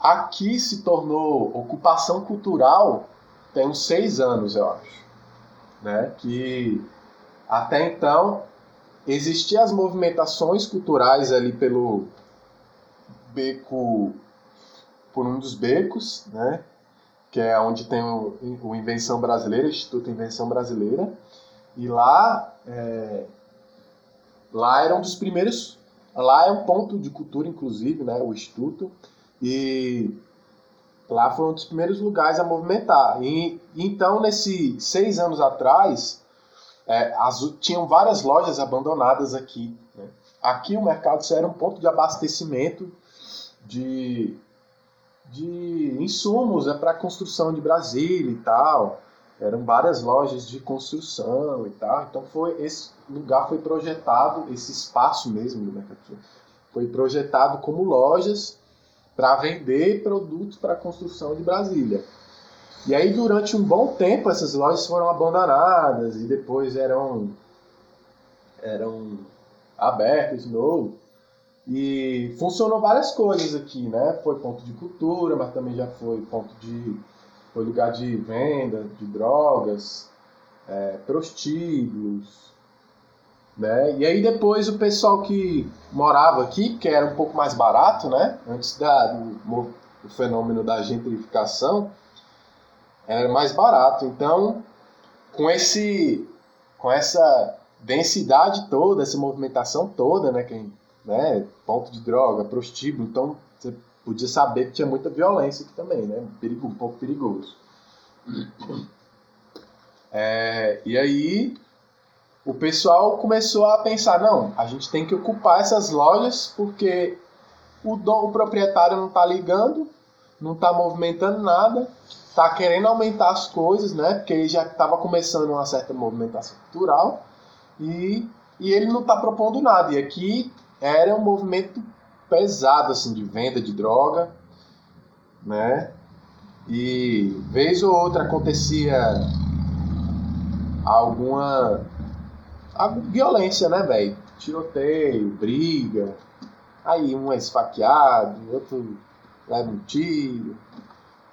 Aqui se tornou ocupação cultural tem uns seis anos, eu acho. Né? Que até então existiam as movimentações culturais ali pelo beco, por um dos becos, né? que é onde tem o, o Invenção Brasileira, Instituto Invenção Brasileira, e lá, é, lá era um dos primeiros, lá é um ponto de cultura, inclusive, né, o Instituto, e lá foi um dos primeiros lugares a movimentar. E, então, nesses seis anos atrás, é, as, tinham várias lojas abandonadas aqui. Né? Aqui o mercado era um ponto de abastecimento de, de insumos né, para a construção de Brasília e tal. Eram várias lojas de construção e tal. Então foi esse lugar foi projetado, esse espaço mesmo do mercado foi projetado como lojas para vender produtos para a construção de Brasília. E aí, durante um bom tempo, essas lojas foram abandonadas e depois eram, eram abertas de novo. E funcionou várias coisas aqui, né? Foi ponto de cultura, mas também já foi ponto de. Foi lugar de venda de drogas, é, prostíbulos, né? E aí depois o pessoal que morava aqui, que era um pouco mais barato, né? Antes da, do, do fenômeno da gentrificação, era mais barato. Então, com esse com essa densidade toda, essa movimentação toda, né, quem, né, ponto de droga, prostíbulo, então você podia saber que tinha muita violência aqui também, né, perigo, um pouco perigoso. É, e aí o pessoal começou a pensar, não, a gente tem que ocupar essas lojas porque o, dom, o proprietário não está ligando, não está movimentando nada, está querendo aumentar as coisas, né? Porque já estava começando uma certa movimentação cultural e, e ele não está propondo nada. E aqui era um movimento pesado assim de venda de droga, né? E vez ou outra acontecia alguma, violência, né, velho? Tiroteio, briga, aí um é esfaqueado, outro leva um tiro.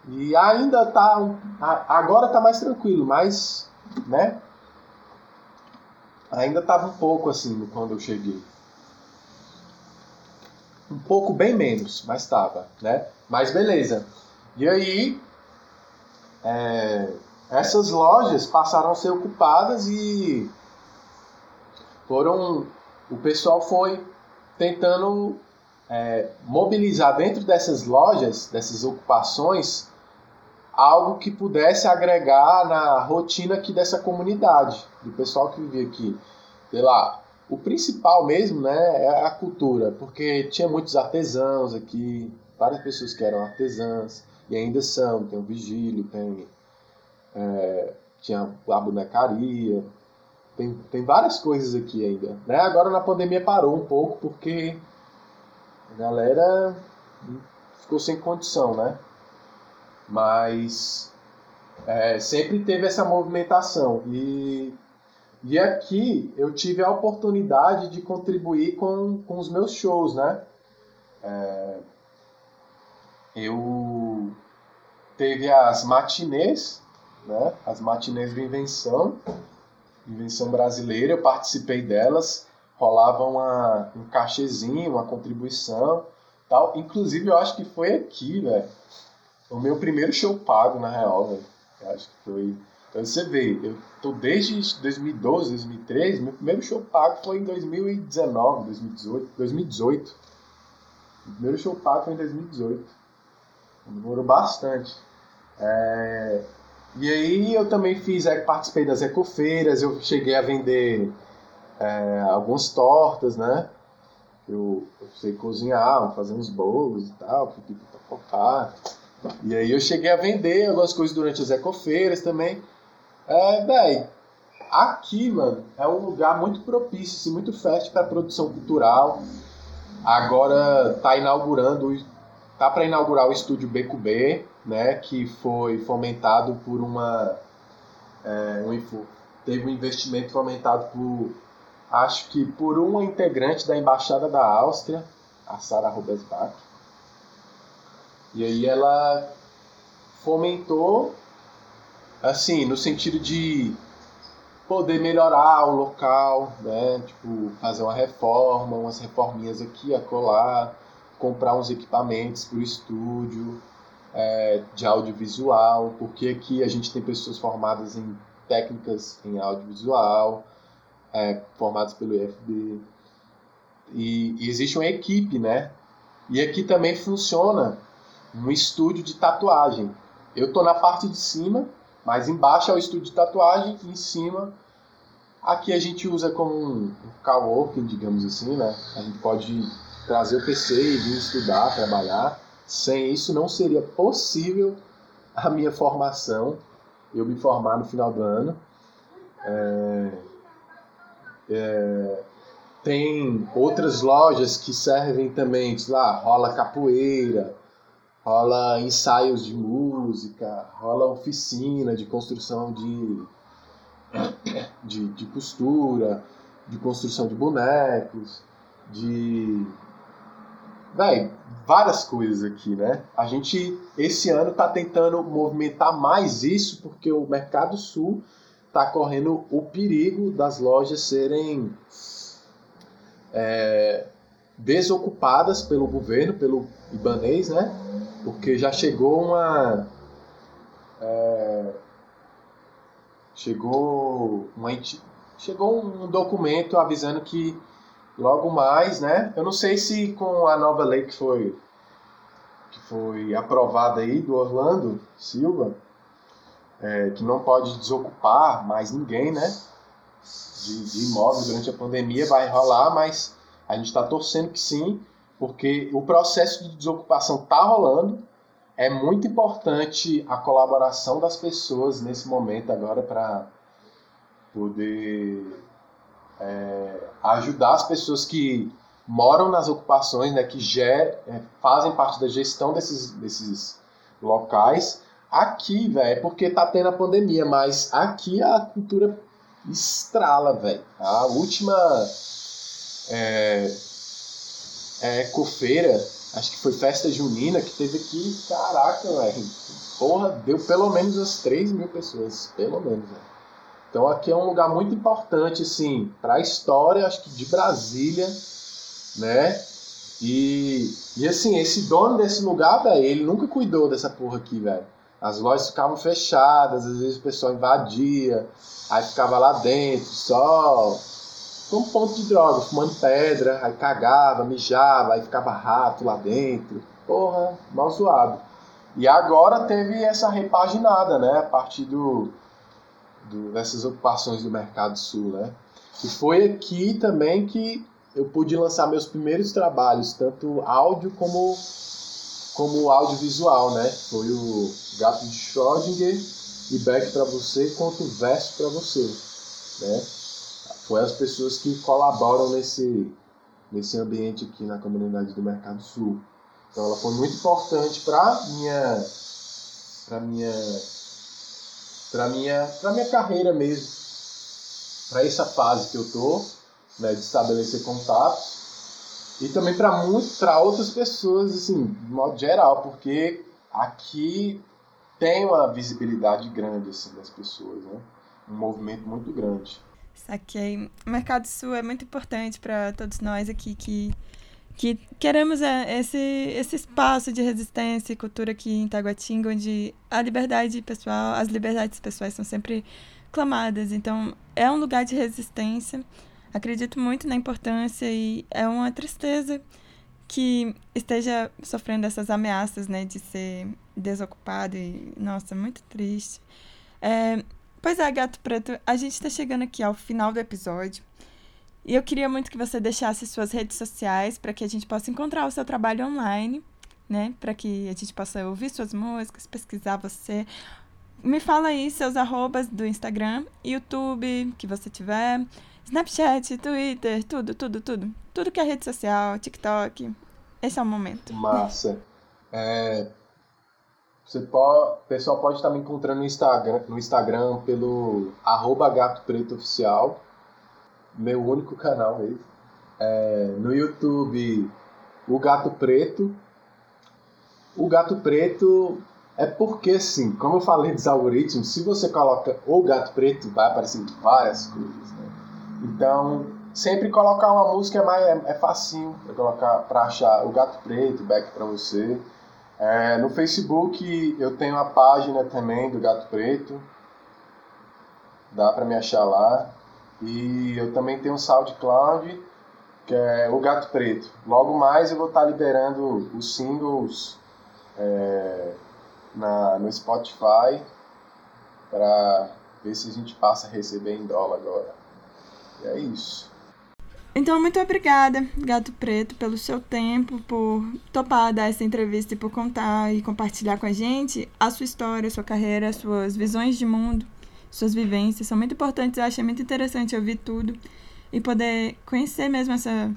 E ainda tá. Agora tá mais tranquilo, mas. né? Ainda tava um pouco assim quando eu cheguei. Um pouco bem menos, mas tava, né? Mas beleza. E aí. É, essas lojas passaram a ser ocupadas e foram. O pessoal foi tentando é, mobilizar dentro dessas lojas, dessas ocupações, algo que pudesse agregar na rotina aqui dessa comunidade, do pessoal que vivia aqui. Sei lá, o principal mesmo né, é a cultura, porque tinha muitos artesãos aqui, várias pessoas que eram artesãs, e ainda são, tem o vigílio, tem, é, tinha a bonecaria, tem, tem várias coisas aqui ainda. Né? Agora na pandemia parou um pouco, porque a galera ficou sem condição, né? Mas é, sempre teve essa movimentação. E, e aqui eu tive a oportunidade de contribuir com, com os meus shows, né? É, eu teve as matinês, né? As matinês de invenção, invenção brasileira, eu participei delas rolava uma, um cachezinho, uma contribuição tal. Inclusive, eu acho que foi aqui, velho. O meu primeiro show pago, na real, velho. Acho que foi. Então você vê, eu tô desde 2012, 2013, meu primeiro show pago foi em 2019, 2018, 2018. O primeiro show pago foi em 2018. Demorou bastante. É... E aí eu também fiz, é, participei das ecofeiras, eu cheguei a vender é, algumas tortas, né? Eu, eu sei cozinhar, fazer uns bolos e tal, tocar. E aí eu cheguei a vender algumas coisas durante as ecofeiras também. É, daí, aqui, mano, é um lugar muito propício, assim, muito fértil para produção cultural. Agora tá inaugurando, tá para inaugurar o estúdio B2B, né, que foi fomentado por uma é, um, teve um investimento fomentado por acho que por uma integrante da embaixada da Áustria, a Sara Rubensbach. E aí ela fomentou assim, no sentido de poder melhorar o local, né? Tipo, fazer uma reforma, umas reforminhas aqui, acolá, comprar uns equipamentos para o estúdio é, de audiovisual, porque aqui a gente tem pessoas formadas em técnicas em audiovisual, é, formadas pelo IFB. E, e existe uma equipe, né? E aqui também funciona um estúdio de tatuagem. Eu estou na parte de cima mas embaixo é o estúdio de tatuagem em cima aqui a gente usa como um coworking, digamos assim, né? A gente pode trazer o PC e vir estudar, trabalhar. Sem isso não seria possível a minha formação, eu me formar no final do ano. É, é, tem outras lojas que servem também, lá, rola capoeira, rola ensaios de música, rola oficina de construção de, de, de costura, de construção de bonecos, de. Véi, várias coisas aqui, né? A gente, esse ano, tá tentando movimentar mais isso porque o Mercado Sul tá correndo o perigo das lojas serem é, desocupadas pelo governo, pelo ibanês, né? porque já chegou uma. É, chegou uma, chegou um documento avisando que logo mais, né? Eu não sei se com a nova lei que foi que foi aprovada aí do Orlando Silva, é, que não pode desocupar mais ninguém, né? De, de imóvel durante a pandemia vai rolar, mas a gente está torcendo que sim, porque o processo de desocupação está rolando. É muito importante a colaboração das pessoas nesse momento agora para poder é, ajudar as pessoas que moram nas ocupações, né, que ger, é, fazem parte da gestão desses, desses locais. Aqui, velho, é porque tá tendo a pandemia, mas aqui a cultura estrala, velho. A última é, é, Cofeira, acho que foi festa junina, que teve aqui, caraca, velho. Porra, deu pelo menos umas 3 mil pessoas, pelo menos, velho. Então aqui é um lugar muito importante, assim, para a história, acho que de Brasília, né? E, e assim, esse dono desse lugar, velho, ele nunca cuidou dessa porra aqui, velho. As lojas ficavam fechadas, às vezes o pessoal invadia, aí ficava lá dentro, só um ponto de droga, fumando pedra, aí cagava, mijava, aí ficava rato lá dentro. Porra, mal zoado. E agora teve essa repaginada, né? A partir do, do, dessas ocupações do Mercado Sul, né? E foi aqui também que eu pude lançar meus primeiros trabalhos, tanto áudio como, como audiovisual, né? Foi o Gato de Schrödinger e Back para você, quanto Verso para você, né? Foi as pessoas que colaboram nesse, nesse ambiente aqui na comunidade do Mercado Sul. Então ela foi muito importante para minha para minha para minha para minha carreira mesmo, para essa fase que eu tô, né, de estabelecer contatos e também para para outras pessoas assim, de modo geral, porque aqui tem uma visibilidade grande assim das pessoas, né? Um movimento muito grande. Saquei. O Mercado Sul é muito importante para todos nós aqui que que queremos é, esse, esse espaço de resistência e cultura aqui em Taguatinga, onde a liberdade pessoal, as liberdades pessoais são sempre clamadas. Então, é um lugar de resistência. Acredito muito na importância e é uma tristeza que esteja sofrendo essas ameaças, né, de ser desocupado e, nossa, muito triste. É, pois é, Gato Preto, a gente está chegando aqui ao final do episódio. E eu queria muito que você deixasse suas redes sociais para que a gente possa encontrar o seu trabalho online, né? Para que a gente possa ouvir suas músicas, pesquisar você. Me fala aí seus arrobas do Instagram, YouTube, que você tiver, Snapchat, Twitter, tudo, tudo, tudo. Tudo que é rede social, TikTok. Esse é o momento. Massa. É, você pode, o pessoal pode estar me encontrando no Instagram, no Instagram pelo arroba gato preto oficial meu único canal mesmo. É, no YouTube, o Gato Preto. O Gato Preto é porque, assim, como eu falei dos algoritmos, se você coloca o Gato Preto, vai aparecer várias coisas, né? Então, sempre colocar uma música é, mais, é, é facinho colocar achar o Gato Preto, back para você. É, no Facebook eu tenho a página também do Gato Preto, dá para me achar lá. E eu também tenho um SoundCloud, que é o Gato Preto. Logo mais eu vou estar liberando os singles é, na, no Spotify para ver se a gente passa a receber em dólar agora. E é isso. Então, muito obrigada, Gato Preto, pelo seu tempo, por topar dar essa entrevista e por contar e compartilhar com a gente a sua história, a sua carreira, as suas visões de mundo suas vivências são muito importantes. Eu achei muito interessante ouvir tudo e poder conhecer mesmo essa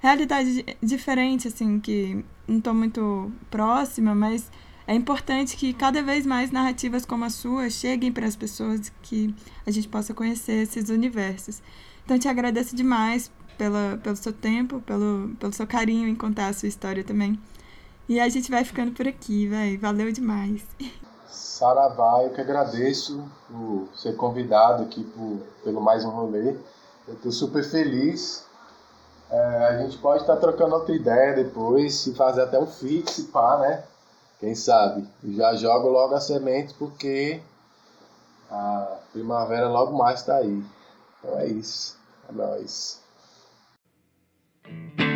realidade diferente, assim, que não estou muito próxima, mas é importante que cada vez mais narrativas como a sua cheguem para as pessoas, que a gente possa conhecer esses universos. Então, te agradeço demais pela, pelo seu tempo, pelo, pelo seu carinho em contar a sua história também. E a gente vai ficando por aqui, vai. Valeu demais. Saravá, eu que agradeço por ser convidado aqui por, pelo mais um rolê. Eu estou super feliz. É, a gente pode estar tá trocando outra ideia depois, e fazer até um fix, pá, né? Quem sabe? Já jogo logo a semente porque a primavera logo mais está aí. Então é isso. É nóis. Thank you.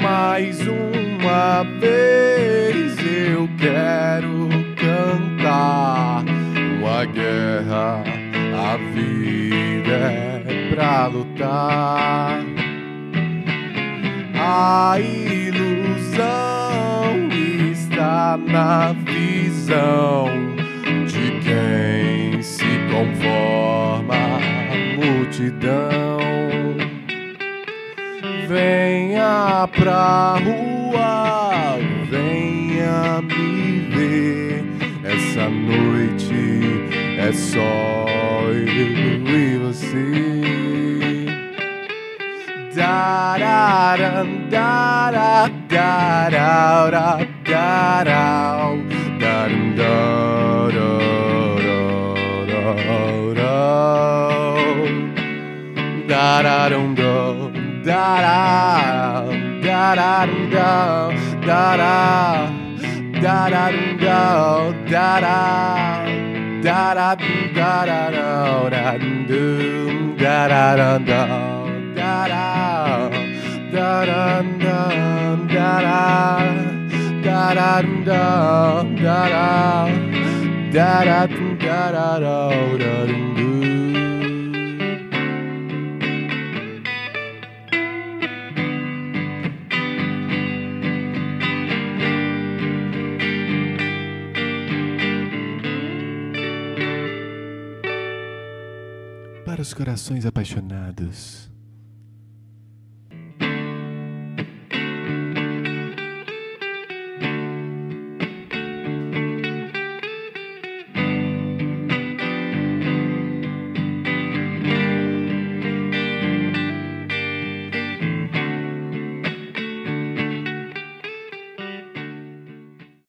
Mais uma vez eu quero guerra, a vida é pra lutar. A ilusão está na visão Venha pra rua, venha me ver. Essa noite é só eu e você. Dararam, dará, dará, dará, darum, dararum, da da dum dum da da da da dum dum da da da da dum dum da da da da dum da da da da dum da da dum dum da da da da dum da da da da dum dum da da da da dum da da da da dum para os corações apaixonados.